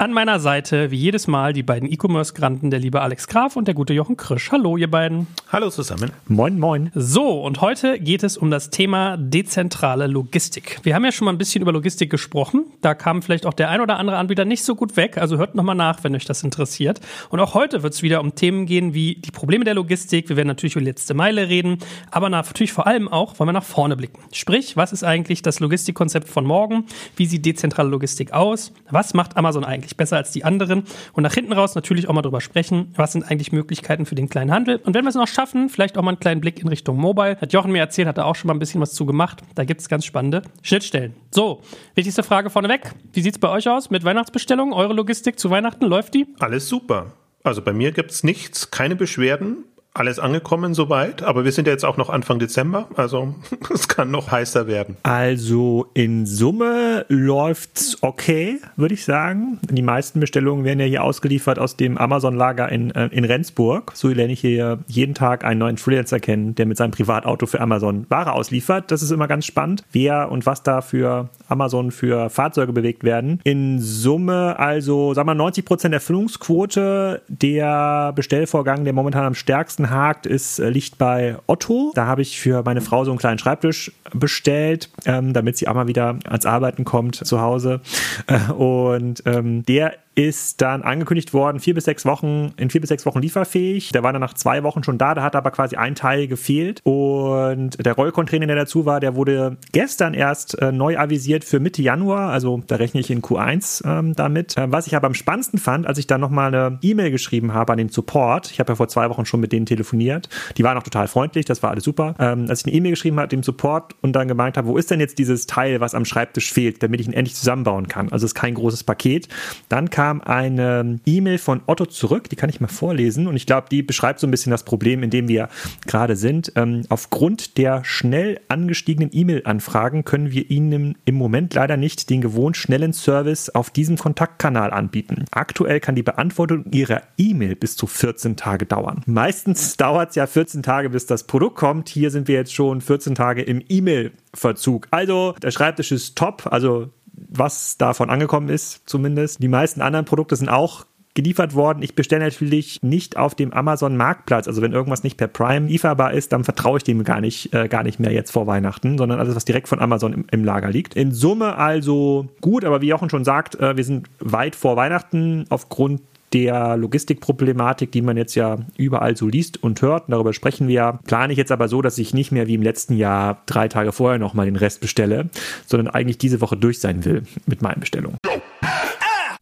An meiner Seite, wie jedes Mal, die beiden E-Commerce-Granten, der liebe Alex Graf und der gute Jochen Krisch. Hallo, ihr beiden. Hallo zusammen. Moin, moin. So, und heute geht es um das Thema dezentrale Logistik. Wir haben ja schon mal ein bisschen über Logistik gesprochen. Da kam vielleicht auch der ein oder andere Anbieter nicht so gut weg. Also hört nochmal nach, wenn euch das interessiert. Und auch heute wird es wieder um Themen gehen wie die Probleme der Logistik. Wir werden natürlich über die letzte Meile reden, aber natürlich vor allem auch, wollen wir nach vorne blicken. Sprich, was ist eigentlich das Logistikkonzept von morgen? Wie sieht dezentrale Logistik aus? Was macht Amazon eigentlich? Eigentlich besser als die anderen. Und nach hinten raus natürlich auch mal drüber sprechen, was sind eigentlich Möglichkeiten für den kleinen Handel. Und wenn wir es noch schaffen, vielleicht auch mal einen kleinen Blick in Richtung Mobile. Hat Jochen mir erzählt, hat er auch schon mal ein bisschen was zu gemacht. Da gibt es ganz spannende Schnittstellen. So, wichtigste Frage vorneweg. Wie sieht es bei euch aus mit Weihnachtsbestellungen? Eure Logistik zu Weihnachten, läuft die? Alles super. Also bei mir gibt es nichts, keine Beschwerden alles angekommen soweit, aber wir sind ja jetzt auch noch Anfang Dezember, also es kann noch heißer werden. Also in Summe läuft's okay, würde ich sagen. Die meisten Bestellungen werden ja hier ausgeliefert aus dem Amazon-Lager in, äh, in Rendsburg. So lerne ich hier jeden Tag einen neuen Freelancer kennen, der mit seinem Privatauto für Amazon Ware ausliefert. Das ist immer ganz spannend, wer und was da für Amazon für Fahrzeuge bewegt werden. In Summe also, sagen wir 90 Prozent Erfüllungsquote. Der Bestellvorgang, der momentan am stärksten hakt, ist, äh, liegt bei Otto. Da habe ich für meine Frau so einen kleinen Schreibtisch bestellt, ähm, damit sie auch mal wieder ans Arbeiten kommt zu Hause. Äh, und ähm, der ist dann angekündigt worden, vier bis sechs Wochen, in vier bis sechs Wochen lieferfähig. Der war dann nach zwei Wochen schon da, da hat aber quasi ein Teil gefehlt. Und der Rollcontainer, der dazu war, der wurde gestern erst äh, neu avisiert für Mitte Januar. Also da rechne ich in Q1 ähm, damit. Äh, was ich aber am spannendsten fand, als ich dann nochmal eine E-Mail geschrieben habe an den Support, ich habe ja vor zwei Wochen schon mit denen telefoniert, die waren auch total freundlich, das war alles super. Ähm, als ich eine E-Mail geschrieben habe dem Support und dann gemeint habe, wo ist denn jetzt dieses Teil, was am Schreibtisch fehlt, damit ich ihn endlich zusammenbauen kann. Also es ist kein großes Paket. Dann kam kam eine E-Mail von Otto zurück, die kann ich mal vorlesen und ich glaube, die beschreibt so ein bisschen das Problem, in dem wir gerade sind. Ähm, aufgrund der schnell angestiegenen E-Mail-Anfragen können wir Ihnen im Moment leider nicht den gewohnt schnellen Service auf diesem Kontaktkanal anbieten. Aktuell kann die Beantwortung Ihrer E-Mail bis zu 14 Tage dauern. Meistens dauert es ja 14 Tage, bis das Produkt kommt. Hier sind wir jetzt schon 14 Tage im E-Mail-Verzug. Also der Schreibtisch ist top, also was davon angekommen ist, zumindest. Die meisten anderen Produkte sind auch geliefert worden. Ich bestelle natürlich nicht auf dem Amazon Marktplatz. Also wenn irgendwas nicht per Prime lieferbar ist, dann vertraue ich dem gar nicht, äh, gar nicht mehr jetzt vor Weihnachten, sondern alles, was direkt von Amazon im, im Lager liegt. In Summe also gut, aber wie Jochen schon sagt, äh, wir sind weit vor Weihnachten aufgrund der Logistikproblematik, die man jetzt ja überall so liest und hört, darüber sprechen wir ja, plane ich jetzt aber so, dass ich nicht mehr wie im letzten Jahr drei Tage vorher nochmal den Rest bestelle, sondern eigentlich diese Woche durch sein will mit meinen Bestellungen.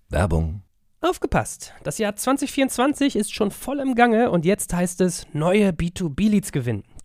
Werbung. Aufgepasst! Das Jahr 2024 ist schon voll im Gange und jetzt heißt es neue B2B-Leads gewinnen.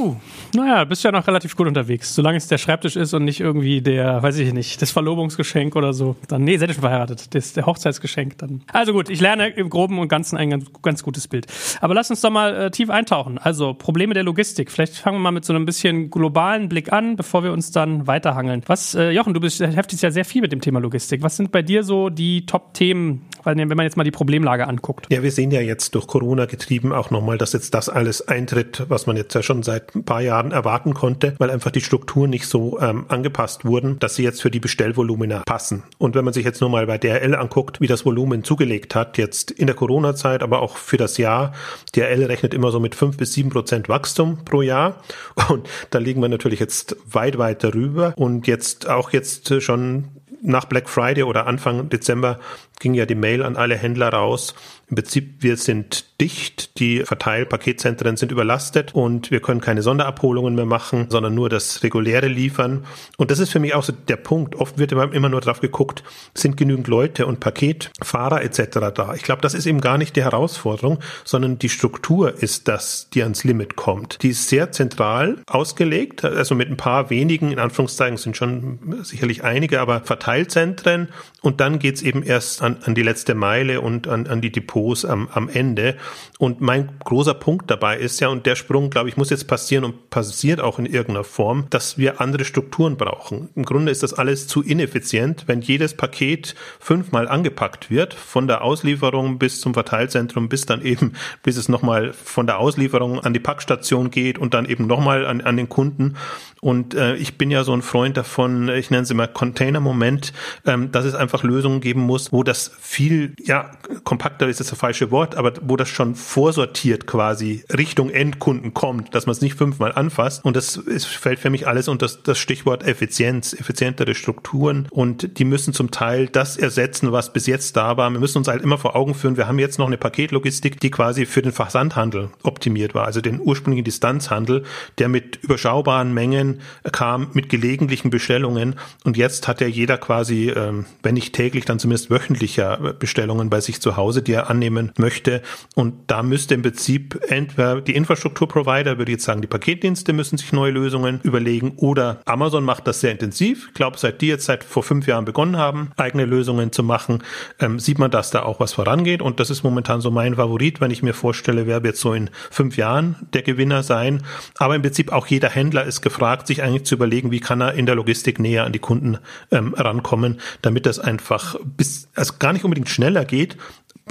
Puh, naja, bist ja noch relativ gut unterwegs. Solange es der Schreibtisch ist und nicht irgendwie der, weiß ich nicht, das Verlobungsgeschenk oder so. Dann, nee, seid ihr schon verheiratet. Das ist der Hochzeitsgeschenk dann. Also gut, ich lerne im Groben und Ganzen ein ganz, ganz gutes Bild. Aber lass uns doch mal äh, tief eintauchen. Also Probleme der Logistik. Vielleicht fangen wir mal mit so einem bisschen globalen Blick an, bevor wir uns dann weiterhangeln. Was, äh, Jochen, du beschäftigst ja sehr viel mit dem Thema Logistik. Was sind bei dir so die Top-Themen, wenn man jetzt mal die Problemlage anguckt. Ja, wir sehen ja jetzt durch Corona getrieben auch nochmal, dass jetzt das alles eintritt, was man jetzt ja schon seit ein paar Jahren erwarten konnte, weil einfach die Strukturen nicht so ähm, angepasst wurden, dass sie jetzt für die Bestellvolumina passen. Und wenn man sich jetzt nur mal bei DRL anguckt, wie das Volumen zugelegt hat, jetzt in der Corona-Zeit, aber auch für das Jahr, DRL rechnet immer so mit fünf bis sieben Prozent Wachstum pro Jahr. Und da liegen wir natürlich jetzt weit, weit darüber. Und jetzt auch jetzt schon nach Black Friday oder Anfang Dezember ging ja die Mail an alle Händler raus. Im Prinzip, wir sind dicht, die Verteilpaketzentren sind überlastet und wir können keine Sonderabholungen mehr machen, sondern nur das reguläre liefern. Und das ist für mich auch so der Punkt. Oft wird immer nur drauf geguckt, sind genügend Leute und Paketfahrer etc. da. Ich glaube, das ist eben gar nicht die Herausforderung, sondern die Struktur ist das, die ans Limit kommt. Die ist sehr zentral ausgelegt, also mit ein paar wenigen, in Anführungszeichen sind schon sicherlich einige, aber Verteilzentren und dann geht's eben erst an, an die letzte Meile und an, an die Depots am, am Ende. Und mein großer Punkt dabei ist ja, und der Sprung, glaube ich, muss jetzt passieren und passiert auch in irgendeiner Form, dass wir andere Strukturen brauchen. Im Grunde ist das alles zu ineffizient, wenn jedes Paket fünfmal angepackt wird, von der Auslieferung bis zum Verteilzentrum, bis dann eben, bis es nochmal von der Auslieferung an die Packstation geht und dann eben nochmal an, an den Kunden. Und äh, ich bin ja so ein Freund davon, ich nenne es immer Container-Moment, ähm, dass es einfach Lösungen geben muss, wo das viel, ja, kompakter ist das falsche Wort, aber wo das schon vorsortiert quasi Richtung Endkunden kommt, dass man es nicht fünfmal anfasst. Und das ist, fällt für mich alles unter das, das Stichwort Effizienz, effizientere Strukturen. Und die müssen zum Teil das ersetzen, was bis jetzt da war. Wir müssen uns halt immer vor Augen führen, wir haben jetzt noch eine Paketlogistik, die quasi für den Versandhandel optimiert war, also den ursprünglichen Distanzhandel, der mit überschaubaren Mengen kam mit gelegentlichen Bestellungen und jetzt hat ja jeder quasi, ähm, wenn nicht täglich, dann zumindest wöchentlicher Bestellungen bei sich zu Hause, die er annehmen möchte. Und da müsste im Prinzip entweder die Infrastrukturprovider, würde ich jetzt sagen, die Paketdienste müssen sich neue Lösungen überlegen oder Amazon macht das sehr intensiv. Ich glaube, seit die jetzt seit vor fünf Jahren begonnen haben, eigene Lösungen zu machen, ähm, sieht man, dass da auch was vorangeht. Und das ist momentan so mein Favorit, wenn ich mir vorstelle, wer wird so in fünf Jahren der Gewinner sein. Aber im Prinzip auch jeder Händler ist gefragt, sich eigentlich zu überlegen, wie kann er in der Logistik näher an die Kunden ähm, rankommen, damit das einfach bis, also gar nicht unbedingt schneller geht,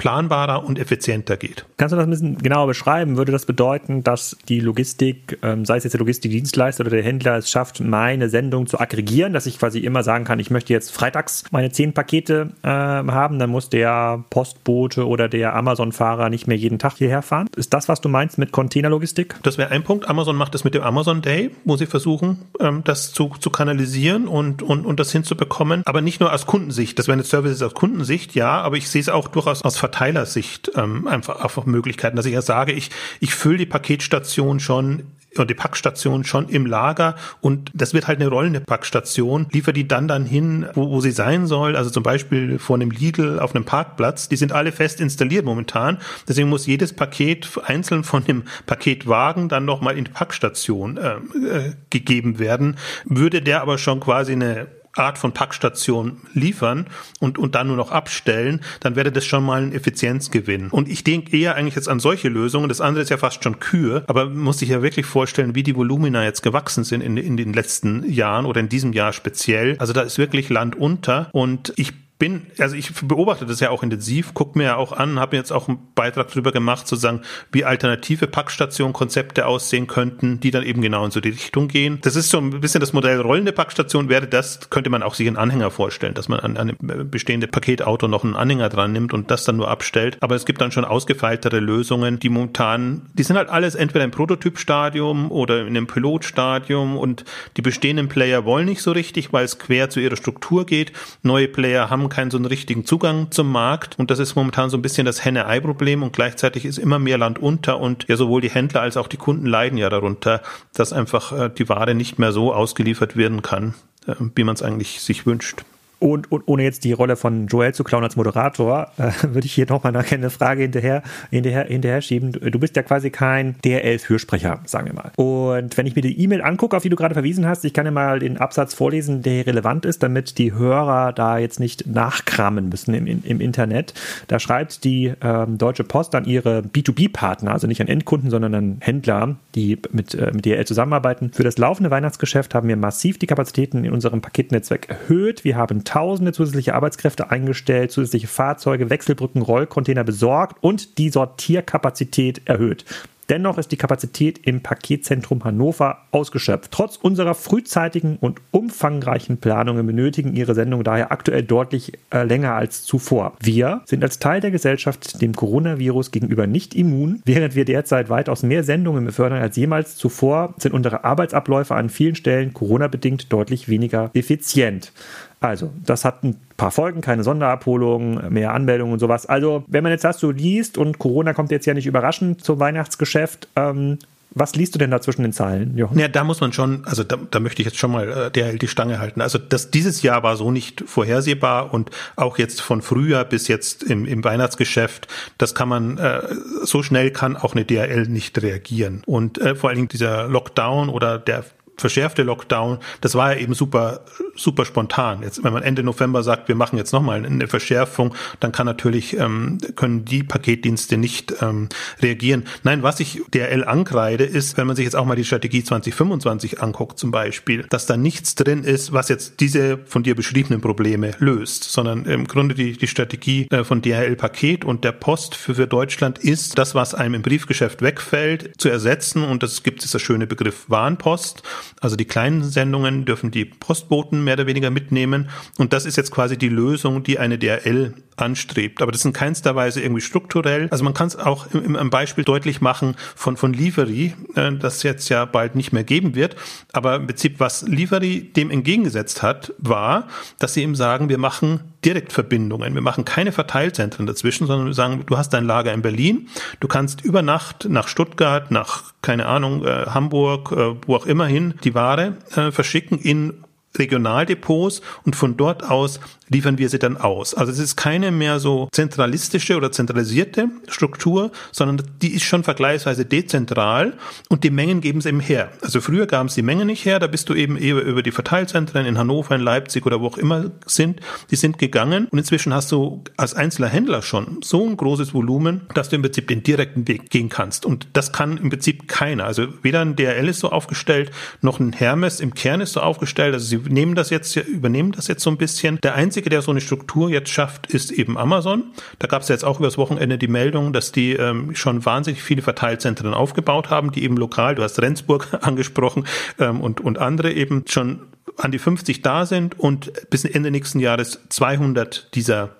planbarer und effizienter geht. Kannst du das ein bisschen genauer beschreiben? Würde das bedeuten, dass die Logistik, ähm, sei es jetzt der Logistikdienstleister oder der Händler, es schafft, meine Sendung zu aggregieren, dass ich quasi immer sagen kann, ich möchte jetzt freitags meine zehn Pakete äh, haben, dann muss der Postbote oder der Amazon-Fahrer nicht mehr jeden Tag hierher fahren? Ist das, was du meinst mit Containerlogistik? Das wäre ein Punkt. Amazon macht das mit dem Amazon Day, wo sie versuchen, ähm, das zu, zu kanalisieren und, und, und das hinzubekommen. Aber nicht nur aus Kundensicht. Das wäre eine Services aus Kundensicht, ja, aber ich sehe es auch durchaus aus Verteilersicht ähm, einfach, einfach Möglichkeiten, dass ich ja sage, ich, ich fülle die Paketstation schon und die Packstation schon im Lager und das wird halt eine rollende Packstation, liefert die dann dann hin, wo, wo sie sein soll, also zum Beispiel vor einem Lidl auf einem Parkplatz, die sind alle fest installiert momentan, deswegen muss jedes Paket einzeln von dem Paketwagen dann nochmal in die Packstation äh, äh, gegeben werden, würde der aber schon quasi eine Art von Packstation liefern und, und dann nur noch abstellen, dann wäre das schon mal ein Effizienzgewinn. Und ich denke eher eigentlich jetzt an solche Lösungen. Das andere ist ja fast schon Kühe, aber muss sich ja wirklich vorstellen, wie die Volumina jetzt gewachsen sind in, in den letzten Jahren oder in diesem Jahr speziell. Also da ist wirklich Land unter und ich bin, also ich beobachte das ja auch intensiv, gucke mir ja auch an, habe jetzt auch einen Beitrag darüber gemacht, sozusagen, wie alternative Packstation-Konzepte aussehen könnten, die dann eben genau in so die Richtung gehen. Das ist so ein bisschen das Modell rollende Packstation, wäre das, könnte man auch sich einen Anhänger vorstellen, dass man an, an eine bestehende Paketauto noch einen Anhänger dran nimmt und das dann nur abstellt. Aber es gibt dann schon ausgefeiltere Lösungen, die momentan, die sind halt alles entweder im Prototypstadium oder in einem Pilotstadium und die bestehenden Player wollen nicht so richtig, weil es quer zu ihrer Struktur geht. Neue Player haben keinen so einen richtigen Zugang zum Markt. Und das ist momentan so ein bisschen das Henne-Ei-Problem. Und gleichzeitig ist immer mehr Land unter. Und ja sowohl die Händler als auch die Kunden leiden ja darunter, dass einfach äh, die Ware nicht mehr so ausgeliefert werden kann, äh, wie man es eigentlich sich wünscht. Und, und ohne jetzt die Rolle von Joel zu klauen als Moderator, äh, würde ich hier nochmal eine Frage hinterher, hinterher, hinterher schieben. Du bist ja quasi kein DRL-Fürsprecher, sagen wir mal. Und wenn ich mir die E-Mail angucke, auf die du gerade verwiesen hast, ich kann ja mal den Absatz vorlesen, der relevant ist, damit die Hörer da jetzt nicht nachkramen müssen im, im Internet. Da schreibt die ähm, Deutsche Post an ihre B2B-Partner, also nicht an Endkunden, sondern an Händler, die mit, äh, mit DRL zusammenarbeiten. Für das laufende Weihnachtsgeschäft haben wir massiv die Kapazitäten in unserem Paketnetzwerk erhöht. Wir haben tausende zusätzliche Arbeitskräfte eingestellt, zusätzliche Fahrzeuge, Wechselbrücken, Rollcontainer besorgt und die Sortierkapazität erhöht. Dennoch ist die Kapazität im Paketzentrum Hannover ausgeschöpft. Trotz unserer frühzeitigen und umfangreichen Planungen benötigen ihre Sendungen daher aktuell deutlich äh, länger als zuvor. Wir sind als Teil der Gesellschaft dem Coronavirus gegenüber nicht immun. Während wir derzeit weitaus mehr Sendungen befördern als jemals zuvor, sind unsere Arbeitsabläufe an vielen Stellen Corona-bedingt deutlich weniger effizient. Also, das hat ein paar Folgen, keine Sonderabholungen, mehr Anmeldungen und sowas. Also, wenn man jetzt das so liest und Corona kommt jetzt ja nicht überraschend zum Weihnachtsgeschäft, ähm, was liest du denn da zwischen den Zeilen, Jochen? Ja, da muss man schon, also da, da möchte ich jetzt schon mal äh, der die Stange halten. Also das, dieses Jahr war so nicht vorhersehbar und auch jetzt von Frühjahr bis jetzt im, im Weihnachtsgeschäft, das kann man, äh, so schnell kann auch eine DRL nicht reagieren. Und äh, vor allen Dingen dieser Lockdown oder der verschärfte Lockdown, das war ja eben super, super spontan. Jetzt, wenn man Ende November sagt, wir machen jetzt nochmal eine Verschärfung, dann kann natürlich, ähm, können die Paketdienste nicht ähm, reagieren. Nein, was ich DRL ankreide, ist, wenn man sich jetzt auch mal die Strategie 2025 anguckt zum Beispiel, dass da nichts drin ist, was jetzt diese von dir beschriebenen Probleme löst, sondern im Grunde die, die Strategie äh, von DHL Paket und der Post für, für Deutschland ist, das, was einem im Briefgeschäft wegfällt, zu ersetzen und das gibt es das schöne Begriff Warenpost also die kleinen Sendungen dürfen die Postboten mehr oder weniger mitnehmen. Und das ist jetzt quasi die Lösung, die eine DRL anstrebt. Aber das ist in keinster Weise irgendwie strukturell. Also man kann es auch im, im Beispiel deutlich machen von, von Livery, äh, das jetzt ja bald nicht mehr geben wird. Aber im Prinzip, was Livery dem entgegengesetzt hat, war, dass sie ihm sagen, wir machen Direktverbindungen. Wir machen keine Verteilzentren dazwischen, sondern wir sagen, du hast dein Lager in Berlin, du kannst über Nacht nach Stuttgart, nach, keine Ahnung, äh, Hamburg, äh, wo auch immer hin, die Ware äh, verschicken in Regionaldepots und von dort aus liefern wir sie dann aus. Also es ist keine mehr so zentralistische oder zentralisierte Struktur, sondern die ist schon vergleichsweise dezentral und die Mengen geben es eben her. Also früher gaben es die Mengen nicht her, da bist du eben eher über die Verteilzentren in Hannover, in Leipzig oder wo auch immer sind, die sind gegangen und inzwischen hast du als einzelner Händler schon so ein großes Volumen, dass du im Prinzip den direkten Weg gehen kannst und das kann im Prinzip keiner. Also weder ein DRL ist so aufgestellt, noch ein Hermes im Kern ist so aufgestellt. Also sie nehmen das jetzt, übernehmen das jetzt so ein bisschen. Der einzige einzige, der so eine Struktur jetzt schafft, ist eben Amazon. Da gab es jetzt auch übers Wochenende die Meldung, dass die ähm, schon wahnsinnig viele Verteilzentren aufgebaut haben, die eben lokal, du hast Rendsburg angesprochen ähm, und, und andere eben schon an die 50 da sind und bis Ende nächsten Jahres 200 dieser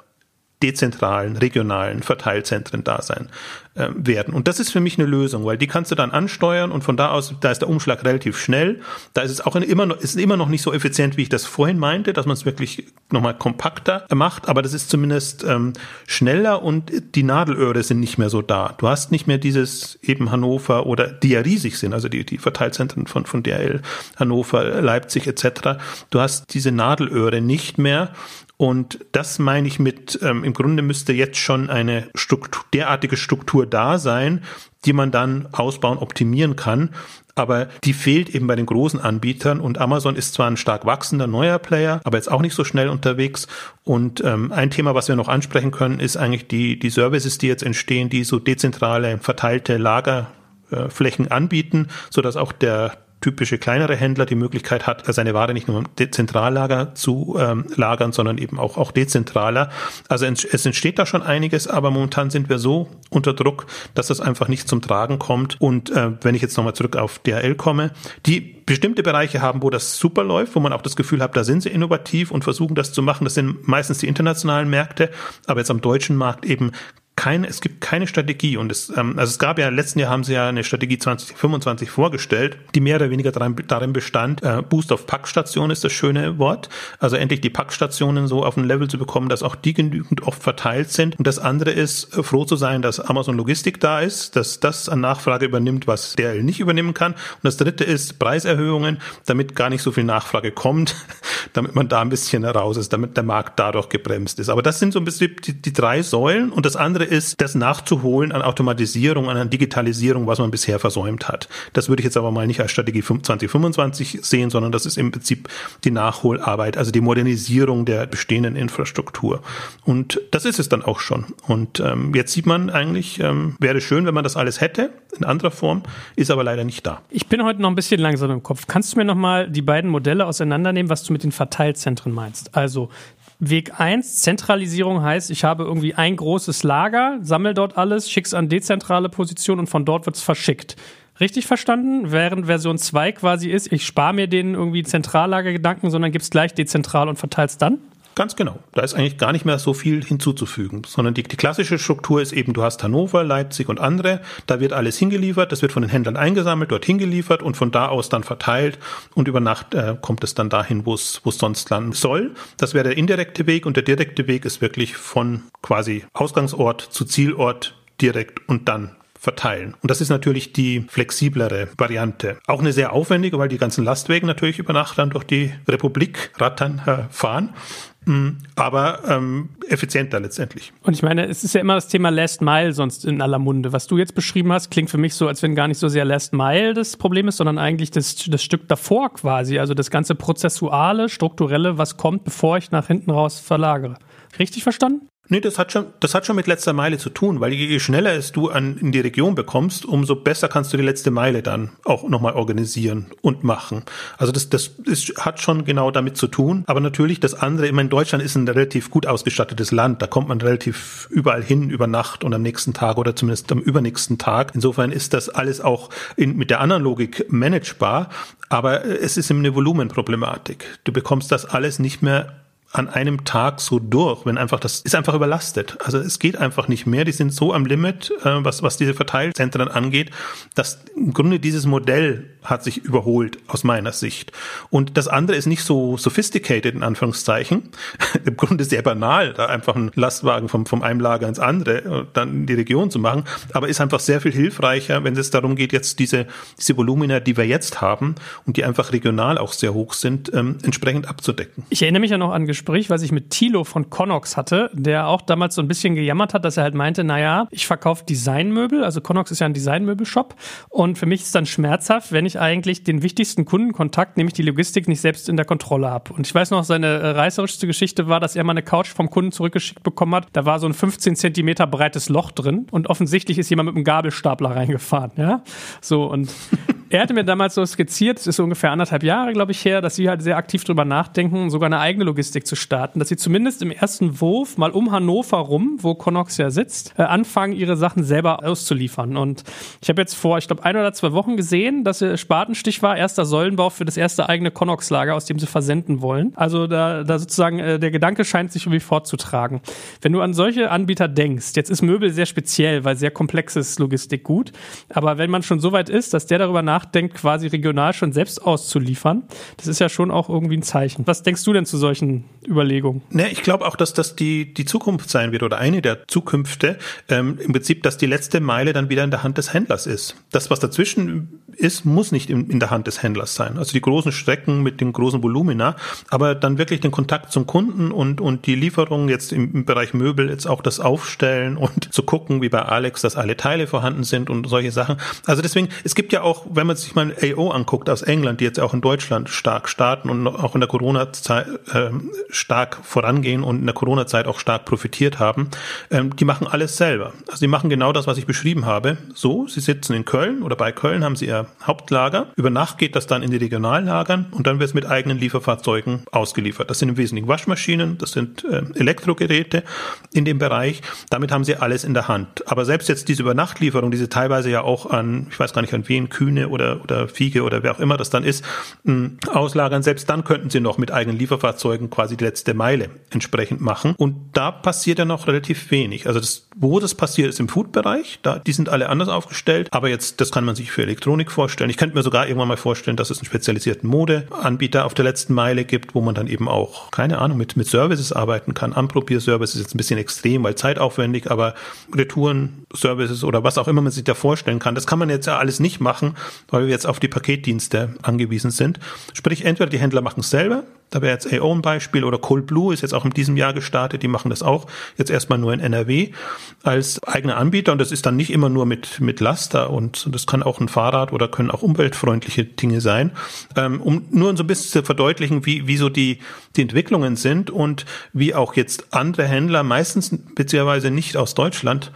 dezentralen, regionalen Verteilzentren da sein äh, werden. Und das ist für mich eine Lösung, weil die kannst du dann ansteuern und von da aus, da ist der Umschlag relativ schnell. Da ist es auch immer noch, ist immer noch nicht so effizient, wie ich das vorhin meinte, dass man es wirklich nochmal kompakter macht, aber das ist zumindest ähm, schneller und die Nadelöhre sind nicht mehr so da. Du hast nicht mehr dieses eben Hannover oder die ja riesig sind, also die, die Verteilzentren von, von DRL, Hannover, Leipzig etc. Du hast diese Nadelöhre nicht mehr und das meine ich mit, ähm, im Grunde müsste jetzt schon eine Struktur, derartige Struktur da sein, die man dann ausbauen, optimieren kann. Aber die fehlt eben bei den großen Anbietern und Amazon ist zwar ein stark wachsender neuer Player, aber jetzt auch nicht so schnell unterwegs. Und ähm, ein Thema, was wir noch ansprechen können, ist eigentlich die, die Services, die jetzt entstehen, die so dezentrale, verteilte Lagerflächen anbieten, so dass auch der typische kleinere Händler die Möglichkeit hat, seine Ware nicht nur im Zentrallager zu ähm, lagern, sondern eben auch, auch dezentraler. Also es entsteht da schon einiges, aber momentan sind wir so unter Druck, dass das einfach nicht zum Tragen kommt. Und äh, wenn ich jetzt nochmal zurück auf DHL komme, die bestimmte Bereiche haben, wo das super läuft, wo man auch das Gefühl hat, da sind sie innovativ und versuchen das zu machen. Das sind meistens die internationalen Märkte, aber jetzt am deutschen Markt eben keine, es gibt keine Strategie und es, ähm, also es gab ja, letzten Jahr haben sie ja eine Strategie 2025 vorgestellt, die mehr oder weniger darin, darin bestand, äh, Boost auf Packstation ist das schöne Wort, also endlich die Packstationen so auf ein Level zu bekommen, dass auch die genügend oft verteilt sind. Und das andere ist, äh, froh zu sein, dass Amazon Logistik da ist, dass das an Nachfrage übernimmt, was DRL nicht übernehmen kann. Und das dritte ist Preiserhöhungen, damit gar nicht so viel Nachfrage kommt, damit man da ein bisschen raus ist, damit der Markt dadurch gebremst ist. Aber das sind so ein bisschen die, die drei Säulen. Und das andere ist, das nachzuholen an Automatisierung, an Digitalisierung, was man bisher versäumt hat. Das würde ich jetzt aber mal nicht als Strategie 2025 sehen, sondern das ist im Prinzip die Nachholarbeit, also die Modernisierung der bestehenden Infrastruktur. Und das ist es dann auch schon. Und ähm, jetzt sieht man eigentlich, ähm, wäre schön, wenn man das alles hätte, in anderer Form, ist aber leider nicht da. Ich bin heute noch ein bisschen langsam im Kopf. Kannst du mir noch mal die beiden Modelle auseinandernehmen, was du mit den Verteilzentren meinst? Also Weg 1, Zentralisierung heißt, ich habe irgendwie ein großes Lager, sammle dort alles, schick's an dezentrale Positionen und von dort wird's verschickt. Richtig verstanden? Während Version 2 quasi ist, ich spare mir den irgendwie Zentrallagergedanken, sondern gib's gleich dezentral und verteil's dann? Ganz genau. Da ist eigentlich gar nicht mehr so viel hinzuzufügen, sondern die, die, klassische Struktur ist eben, du hast Hannover, Leipzig und andere, da wird alles hingeliefert, das wird von den Händlern eingesammelt, dort hingeliefert und von da aus dann verteilt und über Nacht äh, kommt es dann dahin, wo es sonst landen soll. Das wäre der indirekte Weg und der direkte Weg ist wirklich von quasi Ausgangsort zu Zielort direkt und dann verteilen. Und das ist natürlich die flexiblere Variante. Auch eine sehr aufwendige, weil die ganzen Lastwagen natürlich über Nacht dann durch die Republik rattern äh, fahren. Aber ähm, effizienter letztendlich. Und ich meine, es ist ja immer das Thema Last Mile sonst in aller Munde. Was du jetzt beschrieben hast, klingt für mich so, als wenn gar nicht so sehr Last Mile das Problem ist, sondern eigentlich das, das Stück davor quasi. Also das ganze Prozessuale, strukturelle, was kommt, bevor ich nach hinten raus verlagere. Richtig verstanden? Nee, das hat schon, das hat schon mit letzter Meile zu tun, weil je schneller es du an, in die Region bekommst, umso besser kannst du die letzte Meile dann auch nochmal organisieren und machen. Also das, das ist, hat schon genau damit zu tun. Aber natürlich das andere, ich meine, Deutschland ist ein relativ gut ausgestattetes Land. Da kommt man relativ überall hin über Nacht und am nächsten Tag oder zumindest am übernächsten Tag. Insofern ist das alles auch in, mit der anderen Logik managebar. Aber es ist eine Volumenproblematik. Du bekommst das alles nicht mehr an einem Tag so durch, wenn einfach das ist einfach überlastet. Also es geht einfach nicht mehr. Die sind so am Limit, äh, was, was diese Verteilzentren angeht, dass im Grunde dieses Modell hat sich überholt aus meiner Sicht. Und das andere ist nicht so sophisticated in Anführungszeichen. Im Grunde sehr banal, da einfach einen Lastwagen vom, vom einem Lager ins andere äh, dann in die Region zu machen, aber ist einfach sehr viel hilfreicher, wenn es darum geht, jetzt diese, diese Volumina, die wir jetzt haben und die einfach regional auch sehr hoch sind, ähm, entsprechend abzudecken. Ich erinnere mich ja noch an Gespräch, was ich mit Thilo von Connox hatte, der auch damals so ein bisschen gejammert hat, dass er halt meinte, naja, ich verkaufe Designmöbel, also Connox ist ja ein Designmöbelshop und für mich ist dann schmerzhaft, wenn ich eigentlich den wichtigsten Kundenkontakt, nämlich die Logistik, nicht selbst in der Kontrolle habe. Und ich weiß noch, seine äh, reißerischste Geschichte war, dass er mal eine Couch vom Kunden zurückgeschickt bekommen hat. Da war so ein 15 Zentimeter breites Loch drin und offensichtlich ist jemand mit einem Gabelstapler reingefahren, ja. So und er hatte mir damals so skizziert, es ist so ungefähr anderthalb Jahre, glaube ich, her, dass sie halt sehr aktiv drüber nachdenken, sogar eine eigene Logistik zu starten, dass sie zumindest im ersten Wurf mal um Hannover rum, wo Connox ja sitzt, äh, anfangen, ihre Sachen selber auszuliefern. Und ich habe jetzt vor, ich glaube, ein oder zwei Wochen gesehen, dass der Spatenstich war, erster Säulenbau für das erste eigene Connox-Lager, aus dem sie versenden wollen. Also da, da sozusagen äh, der Gedanke scheint sich irgendwie fortzutragen. Wenn du an solche Anbieter denkst, jetzt ist Möbel sehr speziell, weil sehr komplexes Logistik gut, aber wenn man schon so weit ist, dass der darüber nachdenkt, nachdenkt, quasi regional schon selbst auszuliefern. Das ist ja schon auch irgendwie ein Zeichen. Was denkst du denn zu solchen Überlegungen? Ne, ich glaube auch, dass das die, die Zukunft sein wird oder eine der Zukünfte. Ähm, Im Prinzip, dass die letzte Meile dann wieder in der Hand des Händlers ist. Das, was dazwischen ist, muss nicht in, in der Hand des Händlers sein. Also die großen Strecken mit den großen Volumina, aber dann wirklich den Kontakt zum Kunden und, und die Lieferung jetzt im, im Bereich Möbel, jetzt auch das Aufstellen und zu gucken, wie bei Alex, dass alle Teile vorhanden sind und solche Sachen. Also deswegen, es gibt ja auch, wenn man sich mal AO anguckt aus England, die jetzt auch in Deutschland stark starten und auch in der Corona-Zeit äh, stark vorangehen und in der Corona-Zeit auch stark profitiert haben, ähm, die machen alles selber. Also die machen genau das, was ich beschrieben habe. So, sie sitzen in Köln oder bei Köln haben sie ihr Hauptlager. Über Nacht geht das dann in die Regionallagern und dann wird es mit eigenen Lieferfahrzeugen ausgeliefert. Das sind im Wesentlichen Waschmaschinen, das sind äh, Elektrogeräte in dem Bereich. Damit haben sie alles in der Hand. Aber selbst jetzt diese Übernachtlieferung, diese teilweise ja auch an, ich weiß gar nicht an wen, Kühne oder oder, Fiege oder wer auch immer das dann ist, auslagern. Selbst dann könnten sie noch mit eigenen Lieferfahrzeugen quasi die letzte Meile entsprechend machen. Und da passiert ja noch relativ wenig. Also das, wo das passiert, ist im Food-Bereich. Da, die sind alle anders aufgestellt. Aber jetzt, das kann man sich für Elektronik vorstellen. Ich könnte mir sogar irgendwann mal vorstellen, dass es einen spezialisierten Modeanbieter auf der letzten Meile gibt, wo man dann eben auch, keine Ahnung, mit, mit Services arbeiten kann. Anprobierservice ist jetzt ein bisschen extrem, weil zeitaufwendig, aber Retouren-Services oder was auch immer man sich da vorstellen kann, das kann man jetzt ja alles nicht machen, weil wir jetzt auf die Paketdienste angewiesen sind. Sprich, entweder die Händler machen es selber, da wäre jetzt AO ein Beispiel, oder Coldblue ist jetzt auch in diesem Jahr gestartet, die machen das auch. Jetzt erstmal nur in NRW als eigener Anbieter und das ist dann nicht immer nur mit, mit Laster und das kann auch ein Fahrrad oder können auch umweltfreundliche Dinge sein, ähm, um nur so ein bisschen zu verdeutlichen, wie, wie so die, die Entwicklungen sind und wie auch jetzt andere Händler, meistens beziehungsweise nicht aus Deutschland,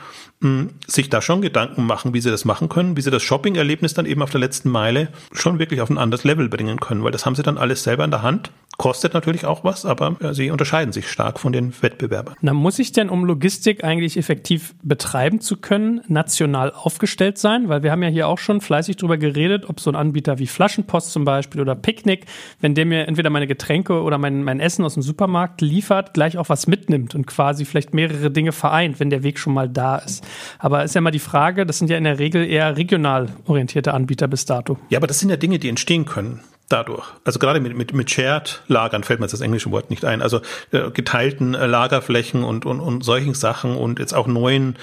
sich da schon Gedanken machen, wie sie das machen können, wie sie das Shopping-Erlebnis dann eben auf der letzten Meile schon wirklich auf ein anderes Level bringen können, weil das haben sie dann alles selber in der Hand Kostet natürlich auch was, aber äh, sie unterscheiden sich stark von den Wettbewerbern. Na, muss ich denn, um Logistik eigentlich effektiv betreiben zu können, national aufgestellt sein? Weil wir haben ja hier auch schon fleißig drüber geredet, ob so ein Anbieter wie Flaschenpost zum Beispiel oder Picknick, wenn der mir entweder meine Getränke oder mein, mein Essen aus dem Supermarkt liefert, gleich auch was mitnimmt und quasi vielleicht mehrere Dinge vereint, wenn der Weg schon mal da ist. Aber ist ja mal die Frage, das sind ja in der Regel eher regional orientierte Anbieter bis dato. Ja, aber das sind ja Dinge, die entstehen können dadurch. Also gerade mit, mit, mit Shared-Lagern fällt mir jetzt das englische Wort nicht ein. Also äh, geteilten äh, Lagerflächen und, und, und solchen Sachen und jetzt auch neuen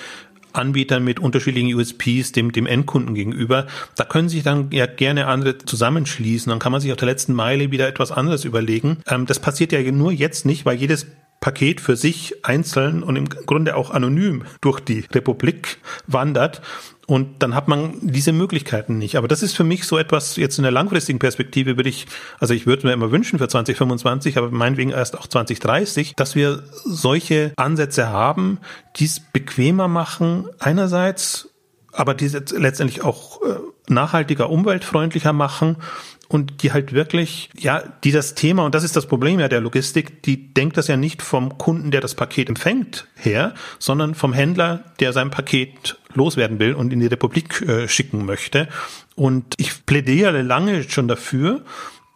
Anbietern mit unterschiedlichen USPs dem, dem Endkunden gegenüber. Da können sich dann ja gerne andere zusammenschließen. Dann kann man sich auf der letzten Meile wieder etwas anderes überlegen. Ähm, das passiert ja nur jetzt nicht, weil jedes Paket für sich einzeln und im Grunde auch anonym durch die Republik wandert. Und dann hat man diese Möglichkeiten nicht. Aber das ist für mich so etwas, jetzt in der langfristigen Perspektive würde ich, also ich würde mir immer wünschen für 2025, aber meinetwegen erst auch 2030, dass wir solche Ansätze haben, die es bequemer machen, einerseits, aber die es letztendlich auch äh, nachhaltiger, umweltfreundlicher machen und die halt wirklich, ja, die das Thema, und das ist das Problem ja der Logistik, die denkt das ja nicht vom Kunden, der das Paket empfängt, her, sondern vom Händler, der sein Paket loswerden will und in die Republik äh, schicken möchte. Und ich plädiere lange schon dafür,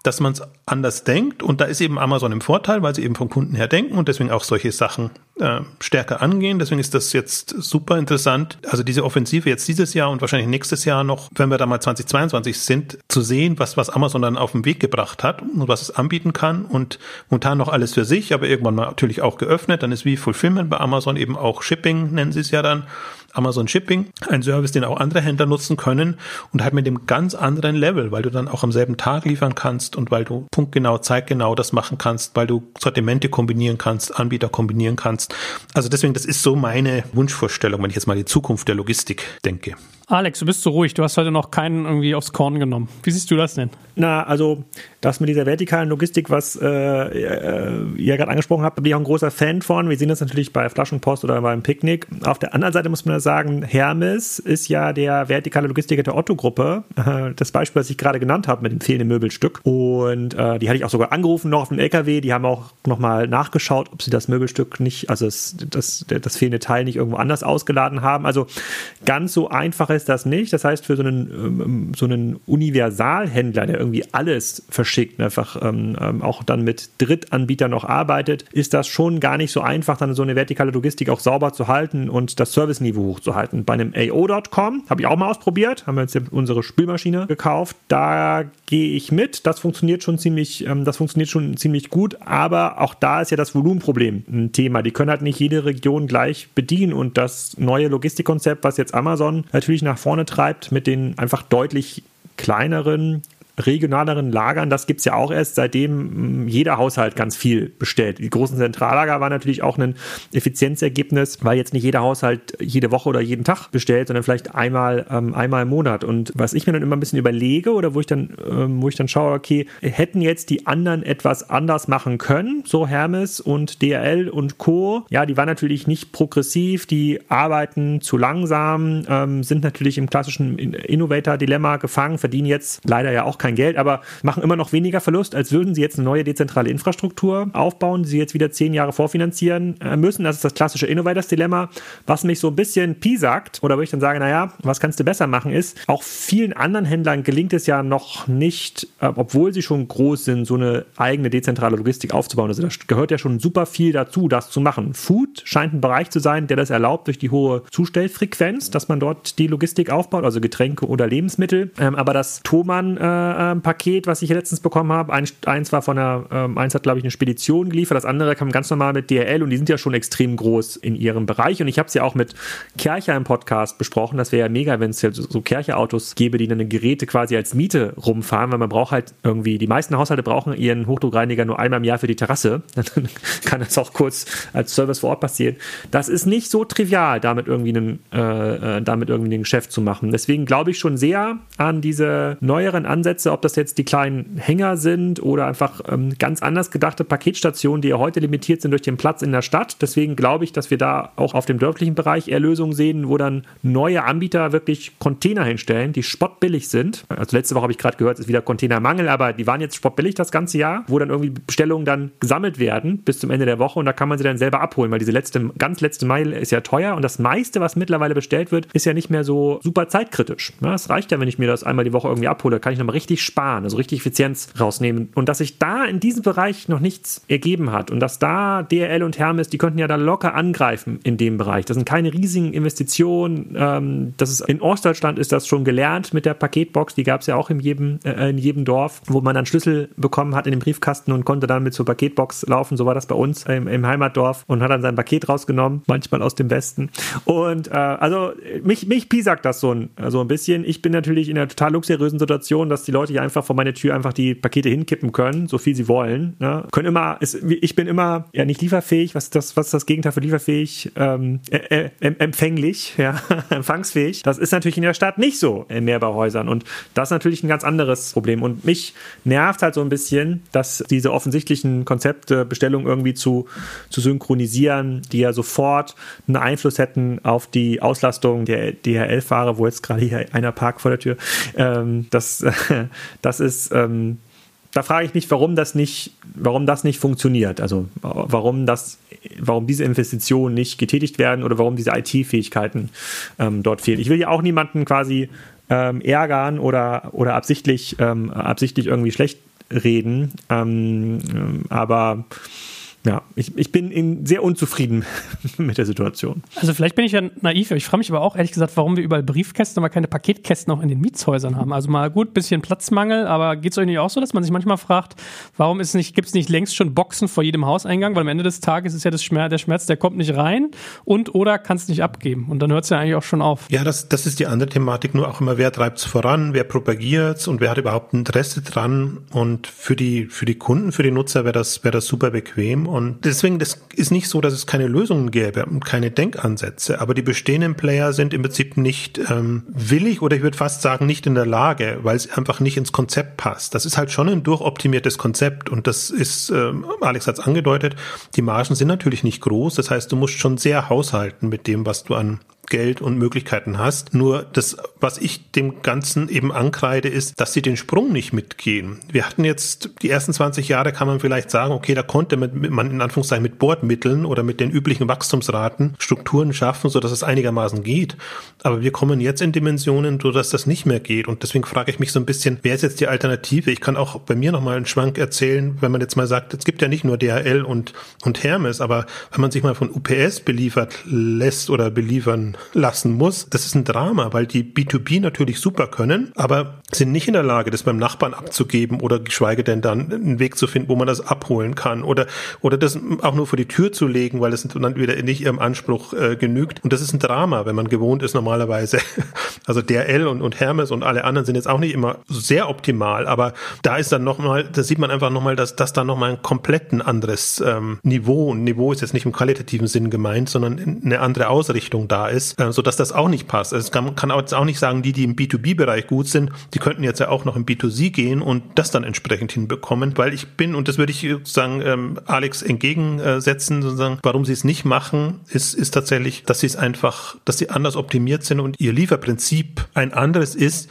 dass man es anders denkt. Und da ist eben Amazon im Vorteil, weil sie eben vom Kunden her denken und deswegen auch solche Sachen äh, stärker angehen. Deswegen ist das jetzt super interessant. Also diese Offensive jetzt dieses Jahr und wahrscheinlich nächstes Jahr noch, wenn wir da mal 2022 sind, zu sehen, was, was Amazon dann auf den Weg gebracht hat und was es anbieten kann. Und momentan noch alles für sich, aber irgendwann mal natürlich auch geöffnet. Dann ist wie Fulfillment bei Amazon eben auch Shipping, nennen sie es ja dann. Amazon Shipping, ein Service, den auch andere Händler nutzen können und halt mit dem ganz anderen Level, weil du dann auch am selben Tag liefern kannst und weil du punktgenau, zeitgenau das machen kannst, weil du Sortimente kombinieren kannst, Anbieter kombinieren kannst. Also deswegen, das ist so meine Wunschvorstellung, wenn ich jetzt mal die Zukunft der Logistik denke. Alex, du bist so ruhig. Du hast heute noch keinen irgendwie aufs Korn genommen. Wie siehst du das denn? Na, also das mit dieser vertikalen Logistik, was äh, äh, ihr gerade angesprochen habt, bin ich auch ein großer Fan von. Wir sehen das natürlich bei Flaschenpost oder beim Picknick. Auf der anderen Seite muss man sagen, Hermes ist ja der vertikale Logistiker der Otto-Gruppe. Das Beispiel, das ich gerade genannt habe mit dem fehlenden Möbelstück. Und äh, die hatte ich auch sogar angerufen noch auf dem LKW. Die haben auch nochmal nachgeschaut, ob sie das Möbelstück nicht, also das, das, das fehlende Teil nicht irgendwo anders ausgeladen haben. Also ganz so einfach ist das nicht. Das heißt, für so einen, ähm, so einen Universalhändler, der irgendwie alles verschickt, einfach ähm, ähm, auch dann mit Drittanbietern noch arbeitet, ist das schon gar nicht so einfach, dann so eine vertikale Logistik auch sauber zu halten und das Serviceniveau hochzuhalten. Bei einem AO.com habe ich auch mal ausprobiert, haben wir jetzt unsere Spülmaschine gekauft. Da gehe ich mit. Das funktioniert schon ziemlich, ähm, das funktioniert schon ziemlich gut, aber auch da ist ja das Volumenproblem ein Thema. Die können halt nicht jede Region gleich bedienen und das neue Logistikkonzept, was jetzt Amazon natürlich nach vorne treibt, mit den einfach deutlich kleineren regionaleren Lagern, das gibt es ja auch erst, seitdem mm, jeder Haushalt ganz viel bestellt. Die großen Zentrallager waren natürlich auch ein Effizienzergebnis, weil jetzt nicht jeder Haushalt jede Woche oder jeden Tag bestellt, sondern vielleicht einmal, ähm, einmal im Monat. Und was ich mir dann immer ein bisschen überlege oder wo ich dann, ähm, wo ich dann schaue, okay, hätten jetzt die anderen etwas anders machen können, so Hermes und DRL und Co. Ja, die waren natürlich nicht progressiv, die arbeiten zu langsam, ähm, sind natürlich im klassischen Innovator-Dilemma gefangen, verdienen jetzt leider ja auch kein Geld, aber machen immer noch weniger Verlust, als würden sie jetzt eine neue dezentrale Infrastruktur aufbauen, die sie jetzt wieder zehn Jahre vorfinanzieren äh, müssen. Das ist das klassische Innovators-Dilemma. Was mich so ein bisschen piesackt, oder wo ich dann sage, naja, was kannst du besser machen, ist, auch vielen anderen Händlern gelingt es ja noch nicht, äh, obwohl sie schon groß sind, so eine eigene dezentrale Logistik aufzubauen. Also da gehört ja schon super viel dazu, das zu machen. Food scheint ein Bereich zu sein, der das erlaubt durch die hohe Zustellfrequenz, dass man dort die Logistik aufbaut, also Getränke oder Lebensmittel. Ähm, aber das Thomann äh, äh, Paket, was ich letztens bekommen habe. Ein, eins war von der, ähm, eins hat, glaube ich, eine Spedition geliefert, das andere kam ganz normal mit DRL und die sind ja schon extrem groß in ihrem Bereich. Und ich habe es ja auch mit Kercher im Podcast besprochen. Das wäre ja mega, wenn es ja so Kercher-Autos gäbe, die dann Geräte quasi als Miete rumfahren, weil man braucht halt irgendwie, die meisten Haushalte brauchen ihren Hochdruckreiniger nur einmal im Jahr für die Terrasse. Dann kann das auch kurz als Service vor Ort passieren. Das ist nicht so trivial, damit irgendwie einen, äh, äh damit irgendwie ein Geschäft zu machen. Deswegen glaube ich schon sehr an diese neueren Ansätze Paketsätze, ob das jetzt die kleinen Hänger sind oder einfach ähm, ganz anders gedachte Paketstationen, die ja heute limitiert sind durch den Platz in der Stadt. Deswegen glaube ich, dass wir da auch auf dem dörflichen Bereich eher Lösungen sehen, wo dann neue Anbieter wirklich Container hinstellen, die spottbillig sind. Also letzte Woche habe ich gerade gehört, ist wieder Containermangel, aber die waren jetzt spottbillig das ganze Jahr, wo dann irgendwie Bestellungen dann gesammelt werden bis zum Ende der Woche und da kann man sie dann selber abholen, weil diese letzte, ganz letzte Meile ist ja teuer und das meiste, was mittlerweile bestellt wird, ist ja nicht mehr so super zeitkritisch. Es reicht ja, wenn ich mir das einmal die Woche irgendwie abhole, kann ich nochmal richtig sparen, also richtig Effizienz rausnehmen. Und dass sich da in diesem Bereich noch nichts ergeben hat und dass da DRL und Hermes, die könnten ja da locker angreifen in dem Bereich. Das sind keine riesigen Investitionen. Ähm, das ist, in Ostdeutschland ist das schon gelernt mit der Paketbox, die gab es ja auch in jedem, äh, in jedem Dorf, wo man dann Schlüssel bekommen hat in den Briefkasten und konnte dann mit zur Paketbox laufen. So war das bei uns im, im Heimatdorf und hat dann sein Paket rausgenommen, manchmal aus dem Westen. Und äh, also mich, mich piesackt das so ein, so ein bisschen. Ich bin natürlich in einer total luxuriösen Situation, dass die Leute hier einfach vor meine Tür einfach die Pakete hinkippen können, so viel sie wollen. Ne? Können immer, ist, ich bin immer ja nicht lieferfähig. Was ist das, was ist das Gegenteil für lieferfähig? Ähm, äh, äh, empfänglich, ja, empfangsfähig. Das ist natürlich in der Stadt nicht so in Mehrbauhäusern. Und das ist natürlich ein ganz anderes Problem. Und mich nervt halt so ein bisschen, dass diese offensichtlichen Konzepte, Bestellungen irgendwie zu, zu synchronisieren, die ja sofort einen Einfluss hätten auf die Auslastung der DHL-Fahrer, wo jetzt gerade hier einer parkt vor der Tür. Ähm, das, das ist, ähm, da frage ich mich, warum das nicht, warum das nicht funktioniert. Also warum das, warum diese Investitionen nicht getätigt werden oder warum diese IT-Fähigkeiten ähm, dort fehlen. Ich will ja auch niemanden quasi ähm, ärgern oder, oder absichtlich, ähm, absichtlich irgendwie schlecht reden. Ähm, aber ja, ich, ich bin in, sehr unzufrieden mit der Situation. Also vielleicht bin ich ja naiv, ich frage mich aber auch ehrlich gesagt, warum wir überall Briefkästen, aber keine Paketkästen auch in den Mietshäusern haben. Also mal gut, bisschen Platzmangel, aber geht es euch nicht auch so, dass man sich manchmal fragt, warum nicht, gibt es nicht längst schon Boxen vor jedem Hauseingang? Weil am Ende des Tages ist ja das Schmerz, der Schmerz, der kommt nicht rein und oder kann es nicht abgeben. Und dann hört es ja eigentlich auch schon auf. Ja, das, das ist die andere Thematik, nur auch immer, wer treibt es voran, wer propagiert es und wer hat überhaupt Interesse dran. Und für die, für die Kunden, für die Nutzer wäre das, wäre das super bequem. Und deswegen, das ist nicht so, dass es keine Lösungen gäbe und keine Denkansätze, aber die bestehenden Player sind im Prinzip nicht ähm, willig oder ich würde fast sagen nicht in der Lage, weil es einfach nicht ins Konzept passt. Das ist halt schon ein durchoptimiertes Konzept und das ist, ähm, Alex hat es angedeutet, die Margen sind natürlich nicht groß, das heißt, du musst schon sehr haushalten mit dem, was du an Geld und Möglichkeiten hast. Nur das, was ich dem Ganzen eben ankreide, ist, dass sie den Sprung nicht mitgehen. Wir hatten jetzt die ersten 20 Jahre, kann man vielleicht sagen, okay, da konnte man in Anführungszeichen mit Bordmitteln oder mit den üblichen Wachstumsraten Strukturen schaffen, so dass es einigermaßen geht. Aber wir kommen jetzt in Dimensionen, so dass das nicht mehr geht. Und deswegen frage ich mich so ein bisschen, wer ist jetzt die Alternative? Ich kann auch bei mir nochmal einen Schwank erzählen, wenn man jetzt mal sagt, es gibt ja nicht nur DHL und, und Hermes, aber wenn man sich mal von UPS beliefert lässt oder beliefern lassen muss. Das ist ein Drama, weil die B2B natürlich super können, aber sind nicht in der Lage, das beim Nachbarn abzugeben oder geschweige denn dann einen Weg zu finden, wo man das abholen kann oder, oder das auch nur vor die Tür zu legen, weil es dann wieder nicht ihrem Anspruch äh, genügt. Und das ist ein Drama, wenn man gewohnt ist normalerweise. Also DRL und, und Hermes und alle anderen sind jetzt auch nicht immer sehr optimal, aber da ist dann nochmal, da sieht man einfach nochmal, dass das dann nochmal ein komplett ein anderes ähm, Niveau, und Niveau ist jetzt nicht im qualitativen Sinn gemeint, sondern eine andere Ausrichtung da ist äh, so dass das auch nicht passt. Also kann, kann jetzt auch nicht sagen, die, die im B2B-Bereich gut sind, die könnten jetzt ja auch noch im B2C gehen und das dann entsprechend hinbekommen, weil ich bin, und das würde ich sozusagen ähm, Alex entgegensetzen, sozusagen, warum sie es nicht machen, ist, ist tatsächlich, dass sie es einfach, dass sie anders optimiert sind und ihr Lieferprinzip ein anderes ist,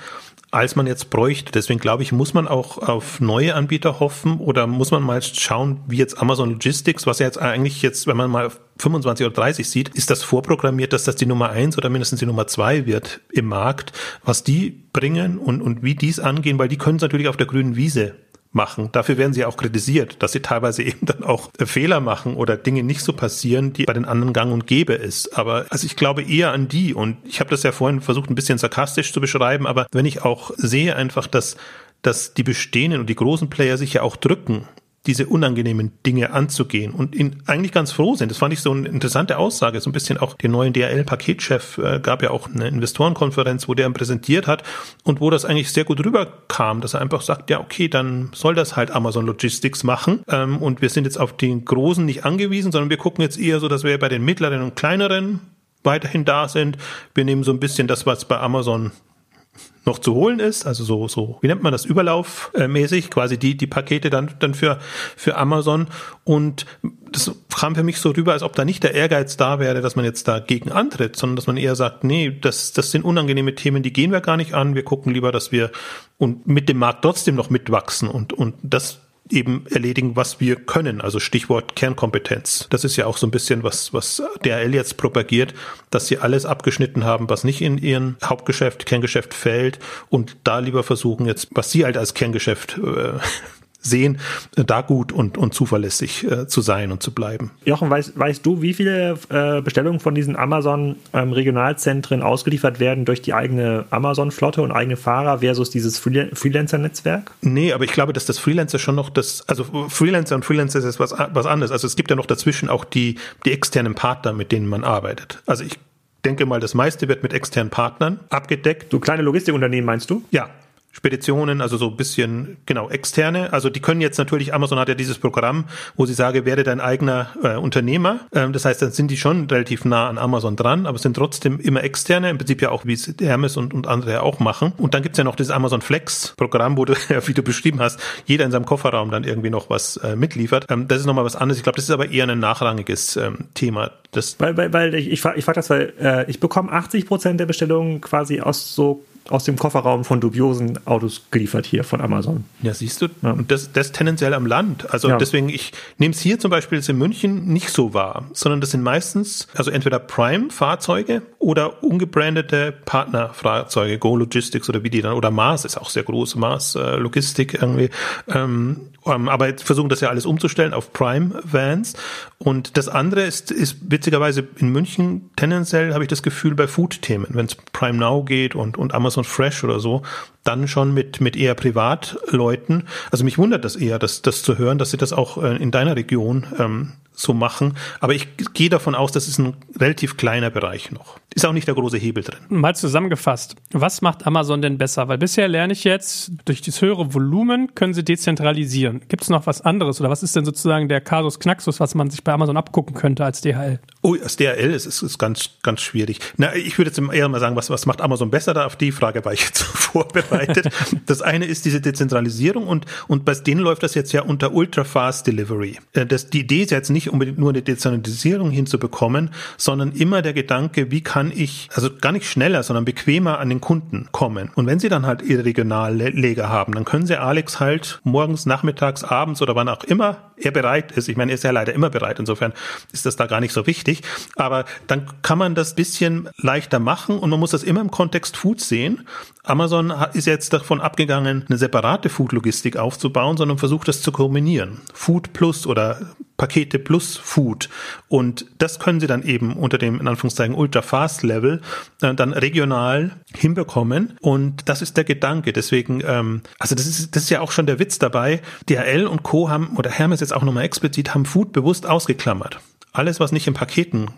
als man jetzt bräuchte. Deswegen glaube ich, muss man auch auf neue Anbieter hoffen oder muss man mal schauen, wie jetzt Amazon Logistics, was ja jetzt eigentlich jetzt, wenn man mal 25 oder 30 sieht, ist das vorprogrammiert, dass das die Nummer eins oder mindestens die Nummer zwei wird im Markt, was die bringen und, und wie dies angehen, weil die können es natürlich auf der grünen Wiese machen. Dafür werden sie auch kritisiert, dass sie teilweise eben dann auch Fehler machen oder Dinge nicht so passieren, die bei den anderen gang und gäbe ist. Aber also ich glaube eher an die und ich habe das ja vorhin versucht ein bisschen sarkastisch zu beschreiben, aber wenn ich auch sehe einfach, dass dass die bestehenden und die großen Player sich ja auch drücken diese unangenehmen Dinge anzugehen und ihn eigentlich ganz froh sind. Das fand ich so eine interessante Aussage. So ein bisschen auch den neuen DRL-Paketchef äh, gab ja auch eine Investorenkonferenz, wo der ihn präsentiert hat und wo das eigentlich sehr gut rüberkam, dass er einfach sagt, ja, okay, dann soll das halt Amazon Logistics machen ähm, und wir sind jetzt auf den Großen nicht angewiesen, sondern wir gucken jetzt eher so, dass wir bei den mittleren und kleineren weiterhin da sind. Wir nehmen so ein bisschen das, was bei Amazon noch zu holen ist, also so, so, wie nennt man das, überlaufmäßig, quasi die, die Pakete dann, dann für, für Amazon. Und das kam für mich so rüber, als ob da nicht der Ehrgeiz da wäre, dass man jetzt dagegen antritt, sondern dass man eher sagt, nee, das, das sind unangenehme Themen, die gehen wir gar nicht an. Wir gucken lieber, dass wir und mit dem Markt trotzdem noch mitwachsen und, und das eben erledigen, was wir können. Also Stichwort Kernkompetenz. Das ist ja auch so ein bisschen was, was DRL jetzt propagiert, dass sie alles abgeschnitten haben, was nicht in ihren Hauptgeschäft, Kerngeschäft fällt und da lieber versuchen jetzt, was sie halt als Kerngeschäft äh, sehen, da gut und, und zuverlässig äh, zu sein und zu bleiben. Jochen, weißt, weißt du, wie viele äh, Bestellungen von diesen Amazon-Regionalzentren ähm, ausgeliefert werden durch die eigene Amazon-Flotte und eigene Fahrer versus dieses Freelancer-Netzwerk? Nee, aber ich glaube, dass das Freelancer schon noch das, also Freelancer und Freelancer ist was, was anderes. Also es gibt ja noch dazwischen auch die, die externen Partner, mit denen man arbeitet. Also ich denke mal, das meiste wird mit externen Partnern abgedeckt. So kleine Logistikunternehmen meinst du? Ja, Speditionen, also so ein bisschen, genau, externe. Also die können jetzt natürlich, Amazon hat ja dieses Programm, wo sie sage, werde dein eigener äh, Unternehmer. Ähm, das heißt, dann sind die schon relativ nah an Amazon dran, aber sind trotzdem immer externe, im Prinzip ja auch, wie es Hermes und, und andere auch machen. Und dann gibt's ja noch das Amazon Flex Programm, wo du, wie du beschrieben hast, jeder in seinem Kofferraum dann irgendwie noch was äh, mitliefert. Ähm, das ist nochmal was anderes. Ich glaube, das ist aber eher ein nachrangiges ähm, Thema. Das weil, weil, weil ich, ich frage ich frag das, weil äh, ich bekomme 80 Prozent der Bestellungen quasi aus so aus dem Kofferraum von dubiosen Autos geliefert hier von Amazon. Ja, siehst du, ja. und das, das tendenziell am Land. Also ja. deswegen, ich nehme es hier zum Beispiel jetzt in München nicht so wahr, sondern das sind meistens, also entweder Prime-Fahrzeuge oder ungebrandete Partnerfahrzeuge, Go Logistics oder wie die dann, oder Mars ist auch sehr groß, Mars äh, Logistik irgendwie. Ähm, ähm, aber jetzt versuchen das ja alles umzustellen auf Prime-Vans. Und das andere ist, ist witzigerweise in München tendenziell, habe ich das Gefühl, bei Food-Themen, wenn es Prime Now geht und, und Amazon Fresh oder so, dann schon mit, mit eher Privatleuten. Also mich wundert das eher, das, das zu hören, dass sie das auch äh, in deiner Region ähm, so machen. Aber ich gehe davon aus, das ist ein relativ kleiner Bereich noch. Ist auch nicht der große Hebel drin. Mal zusammengefasst, was macht Amazon denn besser? Weil bisher lerne ich jetzt, durch das höhere Volumen können sie dezentralisieren. Gibt es noch was anderes oder was ist denn sozusagen der Casus Knaxus, was man sich bei Amazon abgucken könnte als DHL? Oh, als DHL ist es ist ganz, ganz schwierig. Na, ich würde jetzt eher mal sagen, was, was macht Amazon besser? Da auf die Frage war ich jetzt vorbereitet. Das eine ist diese Dezentralisierung und, und bei denen läuft das jetzt ja unter Ultra Fast Delivery. Äh, das, die Idee ist jetzt nicht unbedingt nur eine Dezentralisierung hinzubekommen, sondern immer der Gedanke, wie kann ich, also gar nicht schneller, sondern bequemer an den Kunden kommen. Und wenn sie dann halt ihre Regionalleger haben, dann können sie Alex halt morgens, nachmittags, abends oder wann auch immer er bereit ist. Ich meine, er ist ja leider immer bereit. Insofern ist das da gar nicht so wichtig. Aber dann kann man das bisschen leichter machen und man muss das immer im Kontext Food sehen. Amazon ist jetzt davon abgegangen, eine separate Food-Logistik aufzubauen, sondern versucht das zu kombinieren. Food plus oder Pakete plus Food. Und das können sie dann eben unter dem, in Anführungszeichen, Ultra-Fast-Level äh, dann regional hinbekommen. Und das ist der Gedanke. Deswegen, ähm, also das ist, das ist ja auch schon der Witz dabei. DHL und Co. haben, oder Hermes jetzt auch nochmal explizit, haben Food bewusst ausgeklammert. Alles, was nicht in Paketen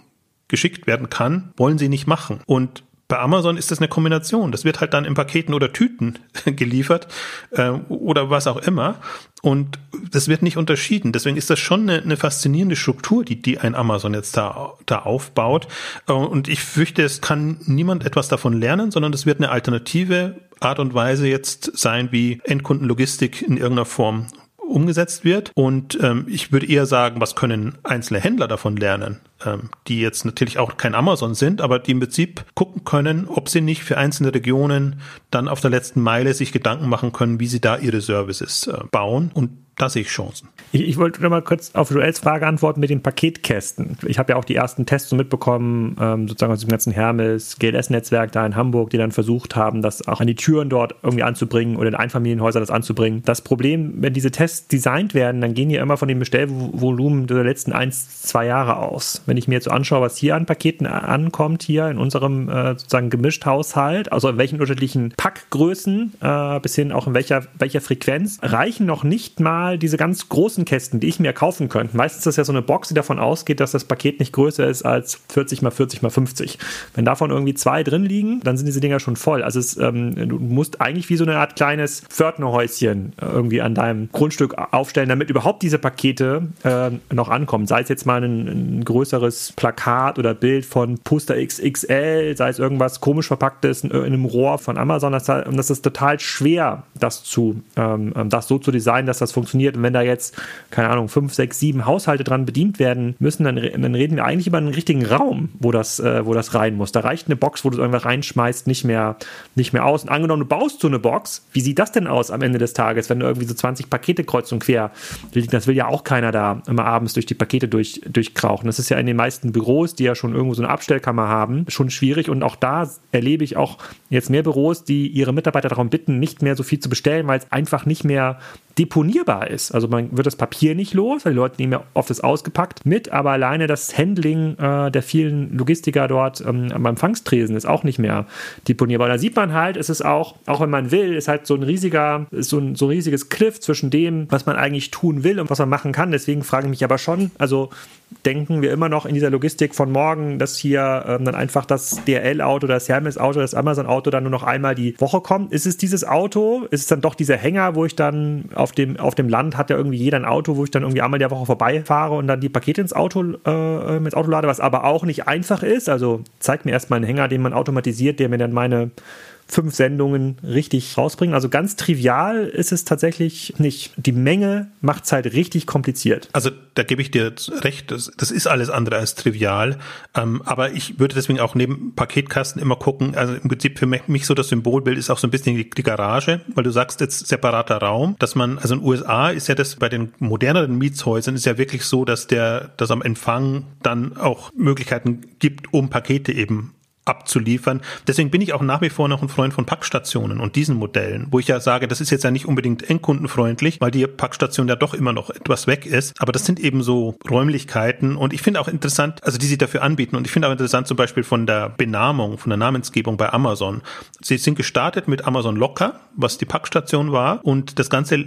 geschickt werden kann, wollen sie nicht machen. Und bei Amazon ist das eine Kombination. Das wird halt dann in Paketen oder Tüten geliefert äh, oder was auch immer. Und das wird nicht unterschieden. Deswegen ist das schon eine, eine faszinierende Struktur, die, die ein Amazon jetzt da, da aufbaut. Äh, und ich fürchte, es kann niemand etwas davon lernen, sondern es wird eine alternative Art und Weise jetzt sein, wie Endkundenlogistik in irgendeiner Form umgesetzt wird. Und ähm, ich würde eher sagen, was können einzelne Händler davon lernen, ähm, die jetzt natürlich auch kein Amazon sind, aber die im Prinzip gucken können, ob sie nicht für einzelne Regionen dann auf der letzten Meile sich Gedanken machen können, wie sie da ihre Services äh, bauen. Und da sehe ich Chancen. Ich, ich wollte noch mal kurz auf Joels Frage antworten mit den Paketkästen. Ich habe ja auch die ersten Tests so mitbekommen, ähm, sozusagen aus dem ganzen Hermes, GLS-Netzwerk da in Hamburg, die dann versucht haben, das auch an die Türen dort irgendwie anzubringen oder in Einfamilienhäusern das anzubringen. Das Problem, wenn diese Tests designt werden, dann gehen ja immer von dem Bestellvolumen der letzten ein, zwei Jahre aus. Wenn ich mir jetzt so anschaue, was hier an Paketen ankommt, hier in unserem äh, sozusagen gemischt Haushalt, also in welchen unterschiedlichen Packgrößen äh, bis hin auch in welcher, welcher Frequenz, reichen noch nicht mal mal diese ganz großen Kästen, die ich mir kaufen könnte. Meistens ist das ja so eine Box, die davon ausgeht, dass das Paket nicht größer ist als 40 mal 40 mal 50. Wenn davon irgendwie zwei drin liegen, dann sind diese Dinger schon voll. Also es, ähm, du musst eigentlich wie so eine Art kleines Pförtnerhäuschen irgendwie an deinem Grundstück aufstellen, damit überhaupt diese Pakete äh, noch ankommen. Sei es jetzt mal ein, ein größeres Plakat oder Bild von Poster XXL, sei es irgendwas komisch verpacktes in, in einem Rohr von Amazon. Das, das ist total schwer, das zu, ähm, das so zu designen, dass das funktioniert. Und wenn da jetzt, keine Ahnung, fünf, sechs, sieben Haushalte dran bedient werden müssen, dann, dann reden wir eigentlich über einen richtigen Raum, wo das, äh, wo das rein muss. Da reicht eine Box, wo du es einfach reinschmeißt, nicht mehr, nicht mehr aus. Und angenommen, du baust so eine Box, wie sieht das denn aus am Ende des Tages, wenn du irgendwie so 20 Pakete kreuz und quer liegen? Das will ja auch keiner da immer abends durch die Pakete durch, durchkrauchen. Das ist ja in den meisten Büros, die ja schon irgendwo so eine Abstellkammer haben, schon schwierig. Und auch da erlebe ich auch jetzt mehr Büros, die ihre Mitarbeiter darum bitten, nicht mehr so viel zu bestellen, weil es einfach nicht mehr deponierbar ist. Also man wird das Papier nicht los, weil die Leute nehmen ja oft das ausgepackt mit, aber alleine das Handling äh, der vielen Logistiker dort ähm, am Empfangstresen ist auch nicht mehr deponierbar. Da sieht man halt, es ist auch, auch wenn man will, ist halt so ein riesiger, so ein, so ein riesiges Cliff zwischen dem, was man eigentlich tun will und was man machen kann. Deswegen frage ich mich aber schon, also denken wir immer noch in dieser Logistik von morgen, dass hier ähm, dann einfach das DRL-Auto, das Hermes-Auto, das Amazon-Auto dann nur noch einmal die Woche kommt. Ist es dieses Auto? Ist es dann doch dieser Hänger, wo ich dann auf dem, auf dem Land hat ja irgendwie jeder ein Auto, wo ich dann irgendwie einmal die Woche vorbeifahre und dann die Pakete ins Auto, äh, ins Auto lade, was aber auch nicht einfach ist. Also zeigt mir erstmal einen Hänger, den man automatisiert, der mir dann meine fünf Sendungen richtig rausbringen. Also ganz trivial ist es tatsächlich nicht. Die Menge macht es halt richtig kompliziert. Also da gebe ich dir recht, das, das ist alles andere als trivial. Ähm, aber ich würde deswegen auch neben Paketkasten immer gucken. Also im Prinzip für mich so das Symbolbild ist auch so ein bisschen die, die Garage, weil du sagst jetzt separater Raum, dass man, also in den USA ist ja das bei den moderneren Mietshäusern ist ja wirklich so, dass der, dass am Empfang dann auch Möglichkeiten gibt, um Pakete eben abzuliefern. Deswegen bin ich auch nach wie vor noch ein Freund von Packstationen und diesen Modellen, wo ich ja sage, das ist jetzt ja nicht unbedingt endkundenfreundlich, weil die Packstation ja doch immer noch etwas weg ist. Aber das sind eben so Räumlichkeiten und ich finde auch interessant, also die sie dafür anbieten und ich finde auch interessant zum Beispiel von der Benamung, von der Namensgebung bei Amazon. Sie sind gestartet mit Amazon Locker, was die Packstation war und das Ganze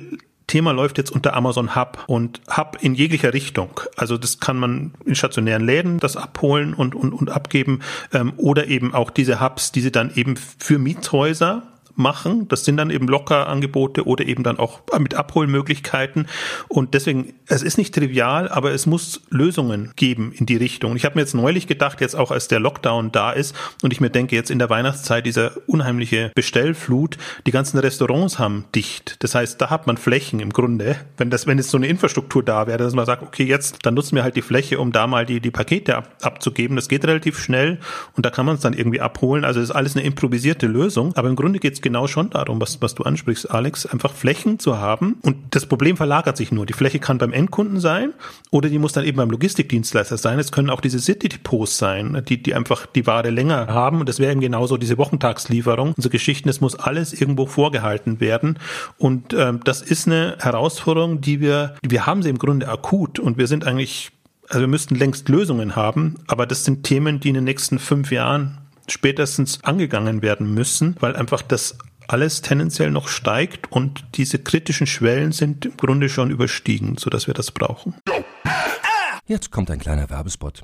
Thema läuft jetzt unter Amazon Hub und Hub in jeglicher Richtung. Also das kann man in stationären Läden das abholen und, und, und abgeben ähm, oder eben auch diese Hubs, die sie dann eben für Mietshäuser machen. Das sind dann eben Locker-Angebote oder eben dann auch mit Abholmöglichkeiten. Und deswegen, es ist nicht trivial, aber es muss Lösungen geben in die Richtung. Ich habe mir jetzt neulich gedacht, jetzt auch als der Lockdown da ist und ich mir denke, jetzt in der Weihnachtszeit dieser unheimliche Bestellflut, die ganzen Restaurants haben dicht. Das heißt, da hat man Flächen im Grunde. Wenn das, wenn jetzt so eine Infrastruktur da wäre, dass man sagt, okay, jetzt, dann nutzen wir halt die Fläche, um da mal die, die Pakete ab, abzugeben. Das geht relativ schnell und da kann man es dann irgendwie abholen. Also ist alles eine improvisierte Lösung. Aber im Grunde geht es genau schon darum, was, was du ansprichst, Alex, einfach Flächen zu haben. Und das Problem verlagert sich nur. Die Fläche kann beim Endkunden sein oder die muss dann eben beim Logistikdienstleister sein. Es können auch diese City-Depots sein, die, die einfach die Ware länger haben. Und das wäre eben genauso diese Wochentagslieferung. Unsere Geschichten, es muss alles irgendwo vorgehalten werden. Und ähm, das ist eine Herausforderung, die wir, wir haben sie im Grunde akut und wir sind eigentlich also wir müssten längst Lösungen haben, aber das sind Themen, die in den nächsten fünf Jahren spätestens angegangen werden müssen, weil einfach das alles tendenziell noch steigt und diese kritischen Schwellen sind im Grunde schon überstiegen, sodass wir das brauchen. Jetzt kommt ein kleiner Werbespot.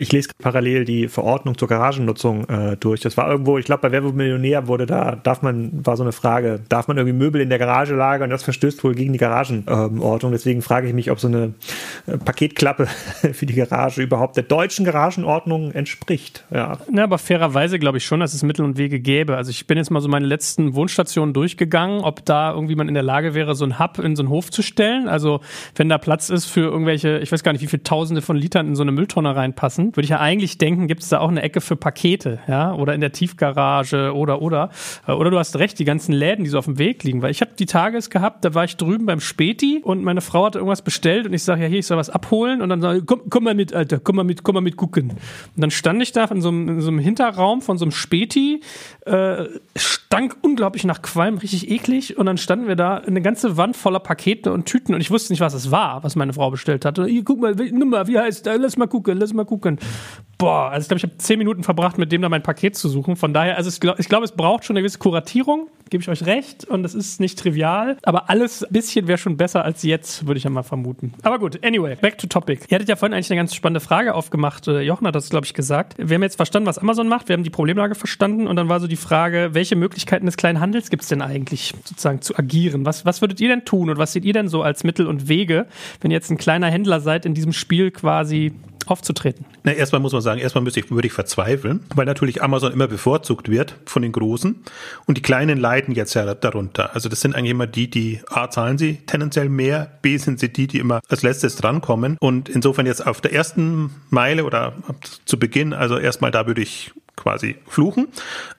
Ich lese parallel die Verordnung zur Garagennutzung äh, durch. Das war irgendwo, ich glaube, bei Wer Millionär wurde da, darf man, war so eine Frage, darf man irgendwie Möbel in der Garage lagern? Das verstößt wohl gegen die Garagenordnung. Ähm, Deswegen frage ich mich, ob so eine äh, Paketklappe für die Garage überhaupt der deutschen Garagenordnung entspricht. Ja. Na, aber fairerweise glaube ich schon, dass es Mittel und Wege gäbe. Also ich bin jetzt mal so meine letzten Wohnstationen durchgegangen, ob da irgendwie man in der Lage wäre, so ein Hub in so einen Hof zu stellen. Also wenn da Platz ist für irgendwelche, ich weiß gar nicht, wie viele Tausende von Litern in so eine Mülltonne reinpassen würde ich ja eigentlich denken, gibt es da auch eine Ecke für Pakete, ja, oder in der Tiefgarage oder oder. Äh, oder du hast recht, die ganzen Läden, die so auf dem Weg liegen. Weil ich habe die Tages gehabt, da war ich drüben beim Späti und meine Frau hatte irgendwas bestellt und ich sage, ja, hier, ich soll was abholen und dann sage ich, komm, komm mal mit, Alter, komm mal mit, komm mal mit gucken. Und dann stand ich da in so einem, in so einem Hinterraum von so einem Späti, äh, stank unglaublich nach Qualm, richtig eklig und dann standen wir da eine ganze Wand voller Pakete und Tüten und ich wusste nicht, was es war, was meine Frau bestellt hatte. Hier, guck mal, Nummer, wie heißt, lass mal gucken, lass mal gucken boah, also ich glaube, ich habe zehn Minuten verbracht, mit dem da mein Paket zu suchen. Von daher, also ich glaube, glaub, es braucht schon eine gewisse Kuratierung, gebe ich euch recht. Und es ist nicht trivial. Aber alles ein bisschen wäre schon besser als jetzt, würde ich ja mal vermuten. Aber gut, anyway, back to topic. Ihr hattet ja vorhin eigentlich eine ganz spannende Frage aufgemacht. Äh, Jochen hat das, glaube ich, gesagt. Wir haben jetzt verstanden, was Amazon macht. Wir haben die Problemlage verstanden. Und dann war so die Frage, welche Möglichkeiten des kleinen Handels gibt es denn eigentlich, sozusagen zu agieren? Was, was würdet ihr denn tun und was seht ihr denn so als Mittel und Wege, wenn ihr jetzt ein kleiner Händler seid, in diesem Spiel quasi aufzutreten? Na, erstmal muss man sagen, erstmal müsste ich, würde ich verzweifeln, weil natürlich Amazon immer bevorzugt wird von den Großen und die Kleinen leiden jetzt ja darunter. Also das sind eigentlich immer die, die A, zahlen sie tendenziell mehr, B, sind sie die, die immer als letztes drankommen und insofern jetzt auf der ersten Meile oder zu Beginn, also erstmal da würde ich quasi fluchen.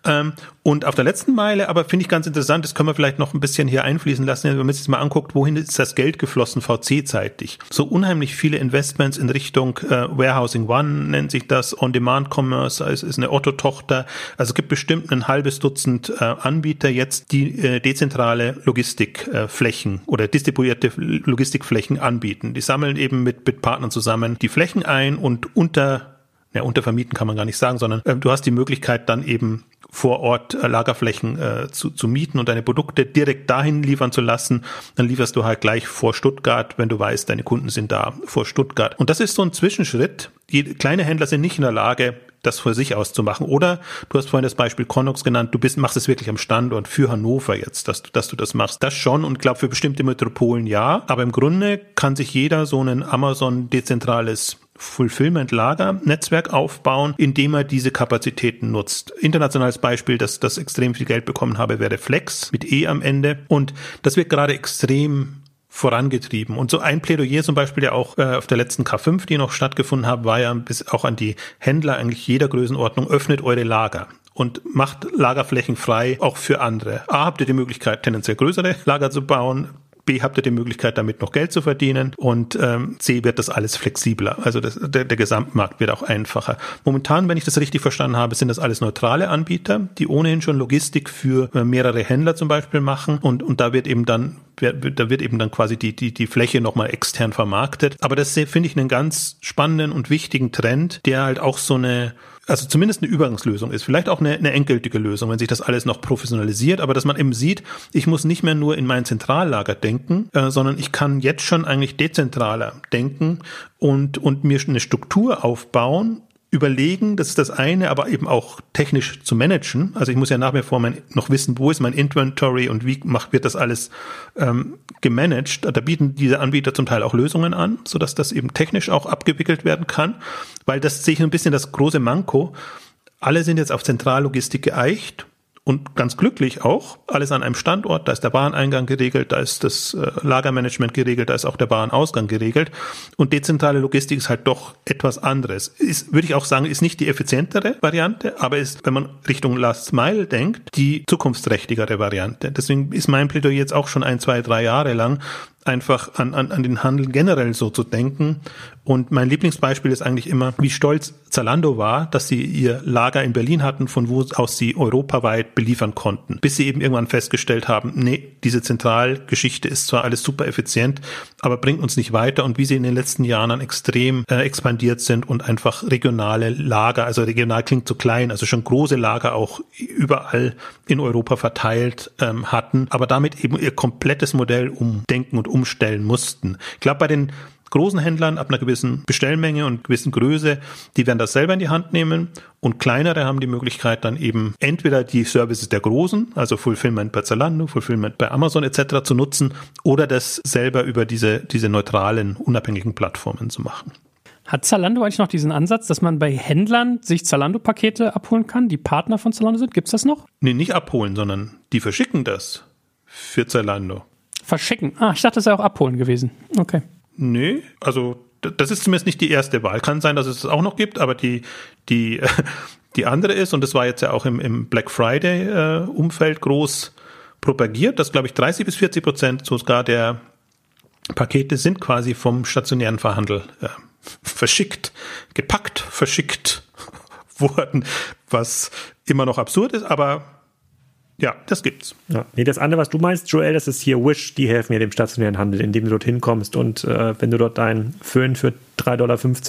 Ähm, und auf der letzten Meile, aber finde ich ganz interessant, das können wir vielleicht noch ein bisschen hier einfließen lassen, wenn man sich mal anguckt, wohin ist das Geld geflossen VC-zeitig. So unheimlich viele Investments in Richtung äh, Warehousing One nennt sich das, On-Demand-Commerce ist, ist eine Otto-Tochter. Also es gibt bestimmt ein halbes Dutzend äh, Anbieter jetzt, die äh, dezentrale Logistikflächen äh, oder distribuierte Logistikflächen anbieten. Die sammeln eben mit, mit Partnern zusammen die Flächen ein und unter ja, untervermieten kann man gar nicht sagen, sondern äh, du hast die Möglichkeit dann eben vor Ort äh, Lagerflächen äh, zu, zu mieten und deine Produkte direkt dahin liefern zu lassen. Dann lieferst du halt gleich vor Stuttgart, wenn du weißt, deine Kunden sind da vor Stuttgart. Und das ist so ein Zwischenschritt. Die kleine Händler sind nicht in der Lage, das für sich auszumachen. Oder du hast vorhin das Beispiel Connox genannt, du bist, machst es wirklich am Standort für Hannover jetzt, dass du, dass du das machst. Das schon und glaube für bestimmte Metropolen ja. Aber im Grunde kann sich jeder so ein Amazon dezentrales Fulfillment-Lager-Netzwerk aufbauen, indem er diese Kapazitäten nutzt. Internationales Beispiel, das, das extrem viel Geld bekommen habe, wäre Flex mit E am Ende. Und das wird gerade extrem vorangetrieben. Und so ein Plädoyer zum Beispiel, der auch äh, auf der letzten K5, die noch stattgefunden hat, war ja bis auch an die Händler eigentlich jeder Größenordnung, öffnet eure Lager und macht Lagerflächen frei, auch für andere. A, habt ihr die Möglichkeit, tendenziell größere Lager zu bauen. B, habt ihr die Möglichkeit, damit noch Geld zu verdienen und ähm, C, wird das alles flexibler. Also das, der, der Gesamtmarkt wird auch einfacher. Momentan, wenn ich das richtig verstanden habe, sind das alles neutrale Anbieter, die ohnehin schon Logistik für äh, mehrere Händler zum Beispiel machen und, und da wird eben dann da wird eben dann quasi die, die, die Fläche nochmal extern vermarktet. Aber das finde ich einen ganz spannenden und wichtigen Trend, der halt auch so eine also zumindest eine Übergangslösung ist, vielleicht auch eine, eine endgültige Lösung, wenn sich das alles noch professionalisiert, aber dass man eben sieht, ich muss nicht mehr nur in mein Zentrallager denken, äh, sondern ich kann jetzt schon eigentlich dezentraler denken und, und mir eine Struktur aufbauen, überlegen, das ist das eine, aber eben auch technisch zu managen. Also ich muss ja nach wie vor mein, noch wissen, wo ist mein Inventory und wie macht, wird das alles ähm, gemanagt. Da bieten diese Anbieter zum Teil auch Lösungen an, sodass das eben technisch auch abgewickelt werden kann, weil das sehe ich ein bisschen das große Manko. Alle sind jetzt auf Zentrallogistik geeicht und ganz glücklich auch. Alles an einem Standort, da ist der Bahneingang geregelt, da ist das äh, Lagermanagement geregelt, da ist auch der Bahnausgang geregelt. Und dezentrale Logistik ist halt doch etwas anderes. Ist, würde ich auch sagen, ist nicht die effizientere Variante, aber ist, wenn man Richtung Last Mile denkt, die zukunftsträchtigere Variante. Deswegen ist mein Plädoyer jetzt auch schon ein, zwei, drei Jahre lang, einfach an, an, an den Handel generell so zu denken. Und mein Lieblingsbeispiel ist eigentlich immer, wie stolz Zalando war, dass sie ihr Lager in Berlin hatten, von wo aus sie europaweit beliefern konnten. Bis sie eben irgendwann festgestellt haben, nee, diese Zentralgeschichte ist zwar alles super effizient, aber bringt uns nicht weiter. Und wie sie in den letzten Jahren dann extrem äh, expandiert sind und einfach regionale Lager, also regional klingt zu klein, also schon große Lager auch überall in Europa verteilt ähm, hatten, aber damit eben ihr komplettes Modell umdenken und umstellen mussten. Ich glaube, bei den großen Händlern ab einer gewissen Bestellmenge und gewissen Größe, die werden das selber in die Hand nehmen und kleinere haben die Möglichkeit dann eben entweder die Services der großen, also Fulfillment bei Zalando, Fulfillment bei Amazon etc. zu nutzen oder das selber über diese, diese neutralen, unabhängigen Plattformen zu machen. Hat Zalando eigentlich noch diesen Ansatz, dass man bei Händlern sich Zalando-Pakete abholen kann, die Partner von Zalando sind? Gibt es das noch? Nee, nicht abholen, sondern die verschicken das für Zalando. Verschicken? Ah, ich dachte, das sei auch abholen gewesen. Okay. Nee, also das ist zumindest nicht die erste Wahl. Kann sein, dass es es auch noch gibt, aber die, die, die andere ist, und das war jetzt ja auch im, im Black Friday-Umfeld äh, groß propagiert, dass, glaube ich, 30 bis 40 Prozent sogar der Pakete sind quasi vom stationären Verhandel äh, verschickt, gepackt, verschickt worden, was immer noch absurd ist, aber ja, das gibt's. Ja. Nee, das andere, was du meinst, Joel, das ist hier Wish, die helfen ja dem stationären Handel, indem du dort hinkommst und äh, wenn du dort deinen Föhn für 3,50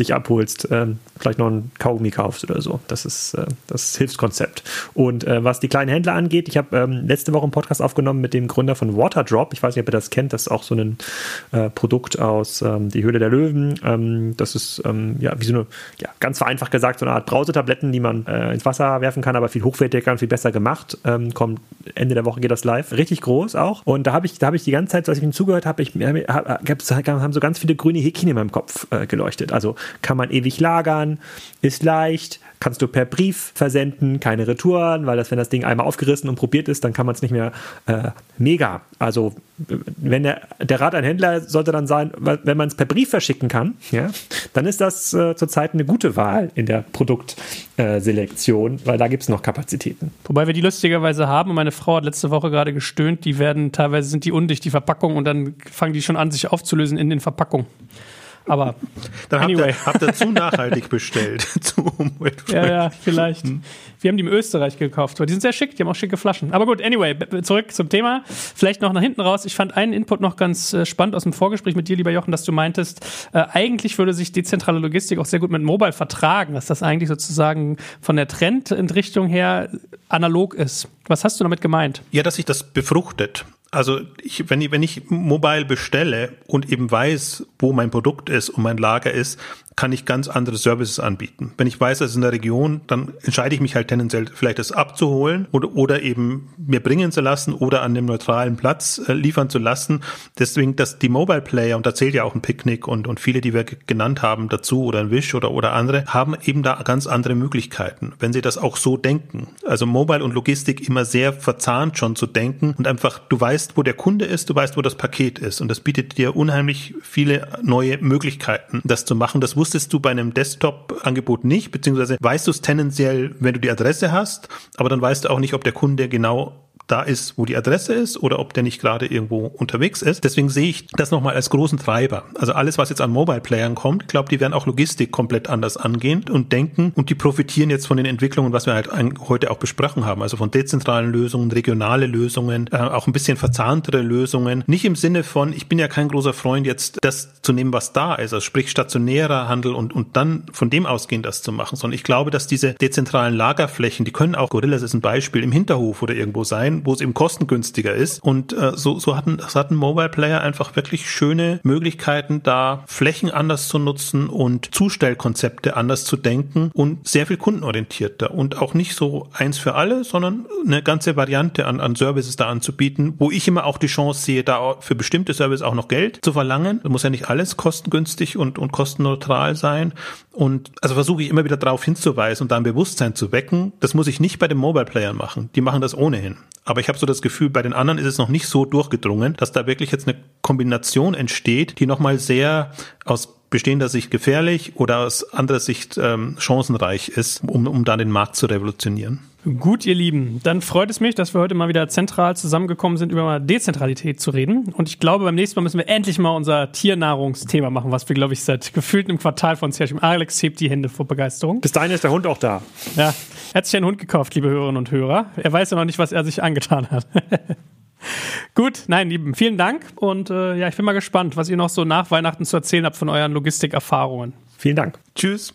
Dollar abholst, äh, vielleicht noch ein Kaugummi kaufst oder so. Das ist äh, das Hilfskonzept. Und äh, was die kleinen Händler angeht, ich habe ähm, letzte Woche einen Podcast aufgenommen mit dem Gründer von Waterdrop. Ich weiß nicht, ob ihr das kennt. Das ist auch so ein äh, Produkt aus ähm, Die Höhle der Löwen. Ähm, das ist ähm, ja wie so eine, ja, ganz vereinfacht gesagt, so eine Art Brausetabletten, die man äh, ins Wasser werfen kann, aber viel hochwertiger und viel besser gemacht. Ähm, kommt Ende der Woche geht das live. Richtig groß auch. Und da habe ich, da habe ich die ganze Zeit, als ich ihm zugehört habe, ich hab, hab, haben so ganz viele grüne Häkchen in meinem Kopf äh, geleuchtet. Also kann man ewig lagern, ist leicht, kannst du per Brief versenden, keine Retouren, weil das, wenn das Ding einmal aufgerissen und probiert ist, dann kann man es nicht mehr äh, mega. Also wenn der, der Rat ein Händler sollte dann sein, wenn man es per Brief verschicken kann, ja, dann ist das äh, zurzeit eine gute Wahl in der Produktselektion, äh, weil da gibt es noch Kapazitäten. Wobei wir die lustigerweise haben meine Frau hat letzte Woche gerade gestöhnt, die werden teilweise sind die undicht, die Verpackung und dann fangen die schon an, sich aufzulösen in den Verpackungen. Aber dann anyway. habt, ihr, habt ihr zu nachhaltig bestellt. zu ja, ja, vielleicht. Hm. Wir haben die im Österreich gekauft, weil die sind sehr schick, die haben auch schicke Flaschen. Aber gut, anyway, zurück zum Thema. Vielleicht noch nach hinten raus. Ich fand einen Input noch ganz äh, spannend aus dem Vorgespräch mit dir, lieber Jochen, dass du meintest, äh, eigentlich würde sich dezentrale Logistik auch sehr gut mit Mobile vertragen, dass das eigentlich sozusagen von der Trendrichtung her analog ist. Was hast du damit gemeint? Ja, dass sich das befruchtet. Also ich, wenn, ich, wenn ich mobile bestelle und eben weiß, wo mein Produkt ist und mein Lager ist, kann ich ganz andere Services anbieten. Wenn ich weiß, das ist in der Region, dann entscheide ich mich halt tendenziell vielleicht das abzuholen oder, oder eben mir bringen zu lassen oder an dem neutralen Platz äh, liefern zu lassen. Deswegen, dass die Mobile Player, und da zählt ja auch ein Picknick und, und viele, die wir genannt haben dazu oder ein Wish oder, oder andere, haben eben da ganz andere Möglichkeiten, wenn sie das auch so denken. Also Mobile und Logistik immer sehr verzahnt schon zu denken und einfach, du weißt, wo der Kunde ist, du weißt, wo das Paket ist und das bietet dir unheimlich viele neue Möglichkeiten, das zu machen. Das wusstest du bei einem Desktop-Angebot nicht, beziehungsweise weißt du es tendenziell, wenn du die Adresse hast, aber dann weißt du auch nicht, ob der Kunde genau da ist, wo die Adresse ist oder ob der nicht gerade irgendwo unterwegs ist. Deswegen sehe ich das nochmal als großen Treiber. Also alles, was jetzt an Mobile-Playern kommt, ich glaube, die werden auch Logistik komplett anders angehen und denken und die profitieren jetzt von den Entwicklungen, was wir halt heute auch besprochen haben. Also von dezentralen Lösungen, regionale Lösungen, äh, auch ein bisschen verzahntere Lösungen. Nicht im Sinne von, ich bin ja kein großer Freund, jetzt das zu nehmen, was da ist, also sprich stationärer Handel und, und dann von dem ausgehen, das zu machen, sondern ich glaube, dass diese dezentralen Lagerflächen, die können auch, Gorillas ist ein Beispiel, im Hinterhof oder irgendwo sein, sein, wo es eben kostengünstiger ist. Und äh, so, so hatten, das hatten Mobile Player einfach wirklich schöne Möglichkeiten, da Flächen anders zu nutzen und Zustellkonzepte anders zu denken und sehr viel kundenorientierter und auch nicht so eins für alle, sondern eine ganze Variante an, an Services da anzubieten, wo ich immer auch die Chance sehe, da für bestimmte Services auch noch Geld zu verlangen. Da muss ja nicht alles kostengünstig und, und kostenneutral sein. Und also versuche ich immer wieder darauf hinzuweisen und da ein Bewusstsein zu wecken. Das muss ich nicht bei den Mobile Playern machen. Die machen das ohnehin. Aber ich habe so das Gefühl, bei den anderen ist es noch nicht so durchgedrungen, dass da wirklich jetzt eine Kombination entsteht, die nochmal sehr aus bestehender Sicht gefährlich oder aus anderer Sicht ähm, chancenreich ist, um, um da den Markt zu revolutionieren. Gut, ihr Lieben, dann freut es mich, dass wir heute mal wieder zentral zusammengekommen sind, über Dezentralität zu reden. Und ich glaube, beim nächsten Mal müssen wir endlich mal unser Tiernahrungsthema machen, was wir, glaube ich, seit gefühlt einem Quartal von uns Alex hebt die Hände vor Begeisterung. Bis dahin ist der Hund auch da. Ja, er hat sich einen Hund gekauft, liebe Hörerinnen und Hörer. Er weiß ja noch nicht, was er sich angetan hat. Gut, nein, lieben, vielen Dank. Und äh, ja, ich bin mal gespannt, was ihr noch so nach Weihnachten zu erzählen habt von euren Logistikerfahrungen. Vielen Dank. Tschüss.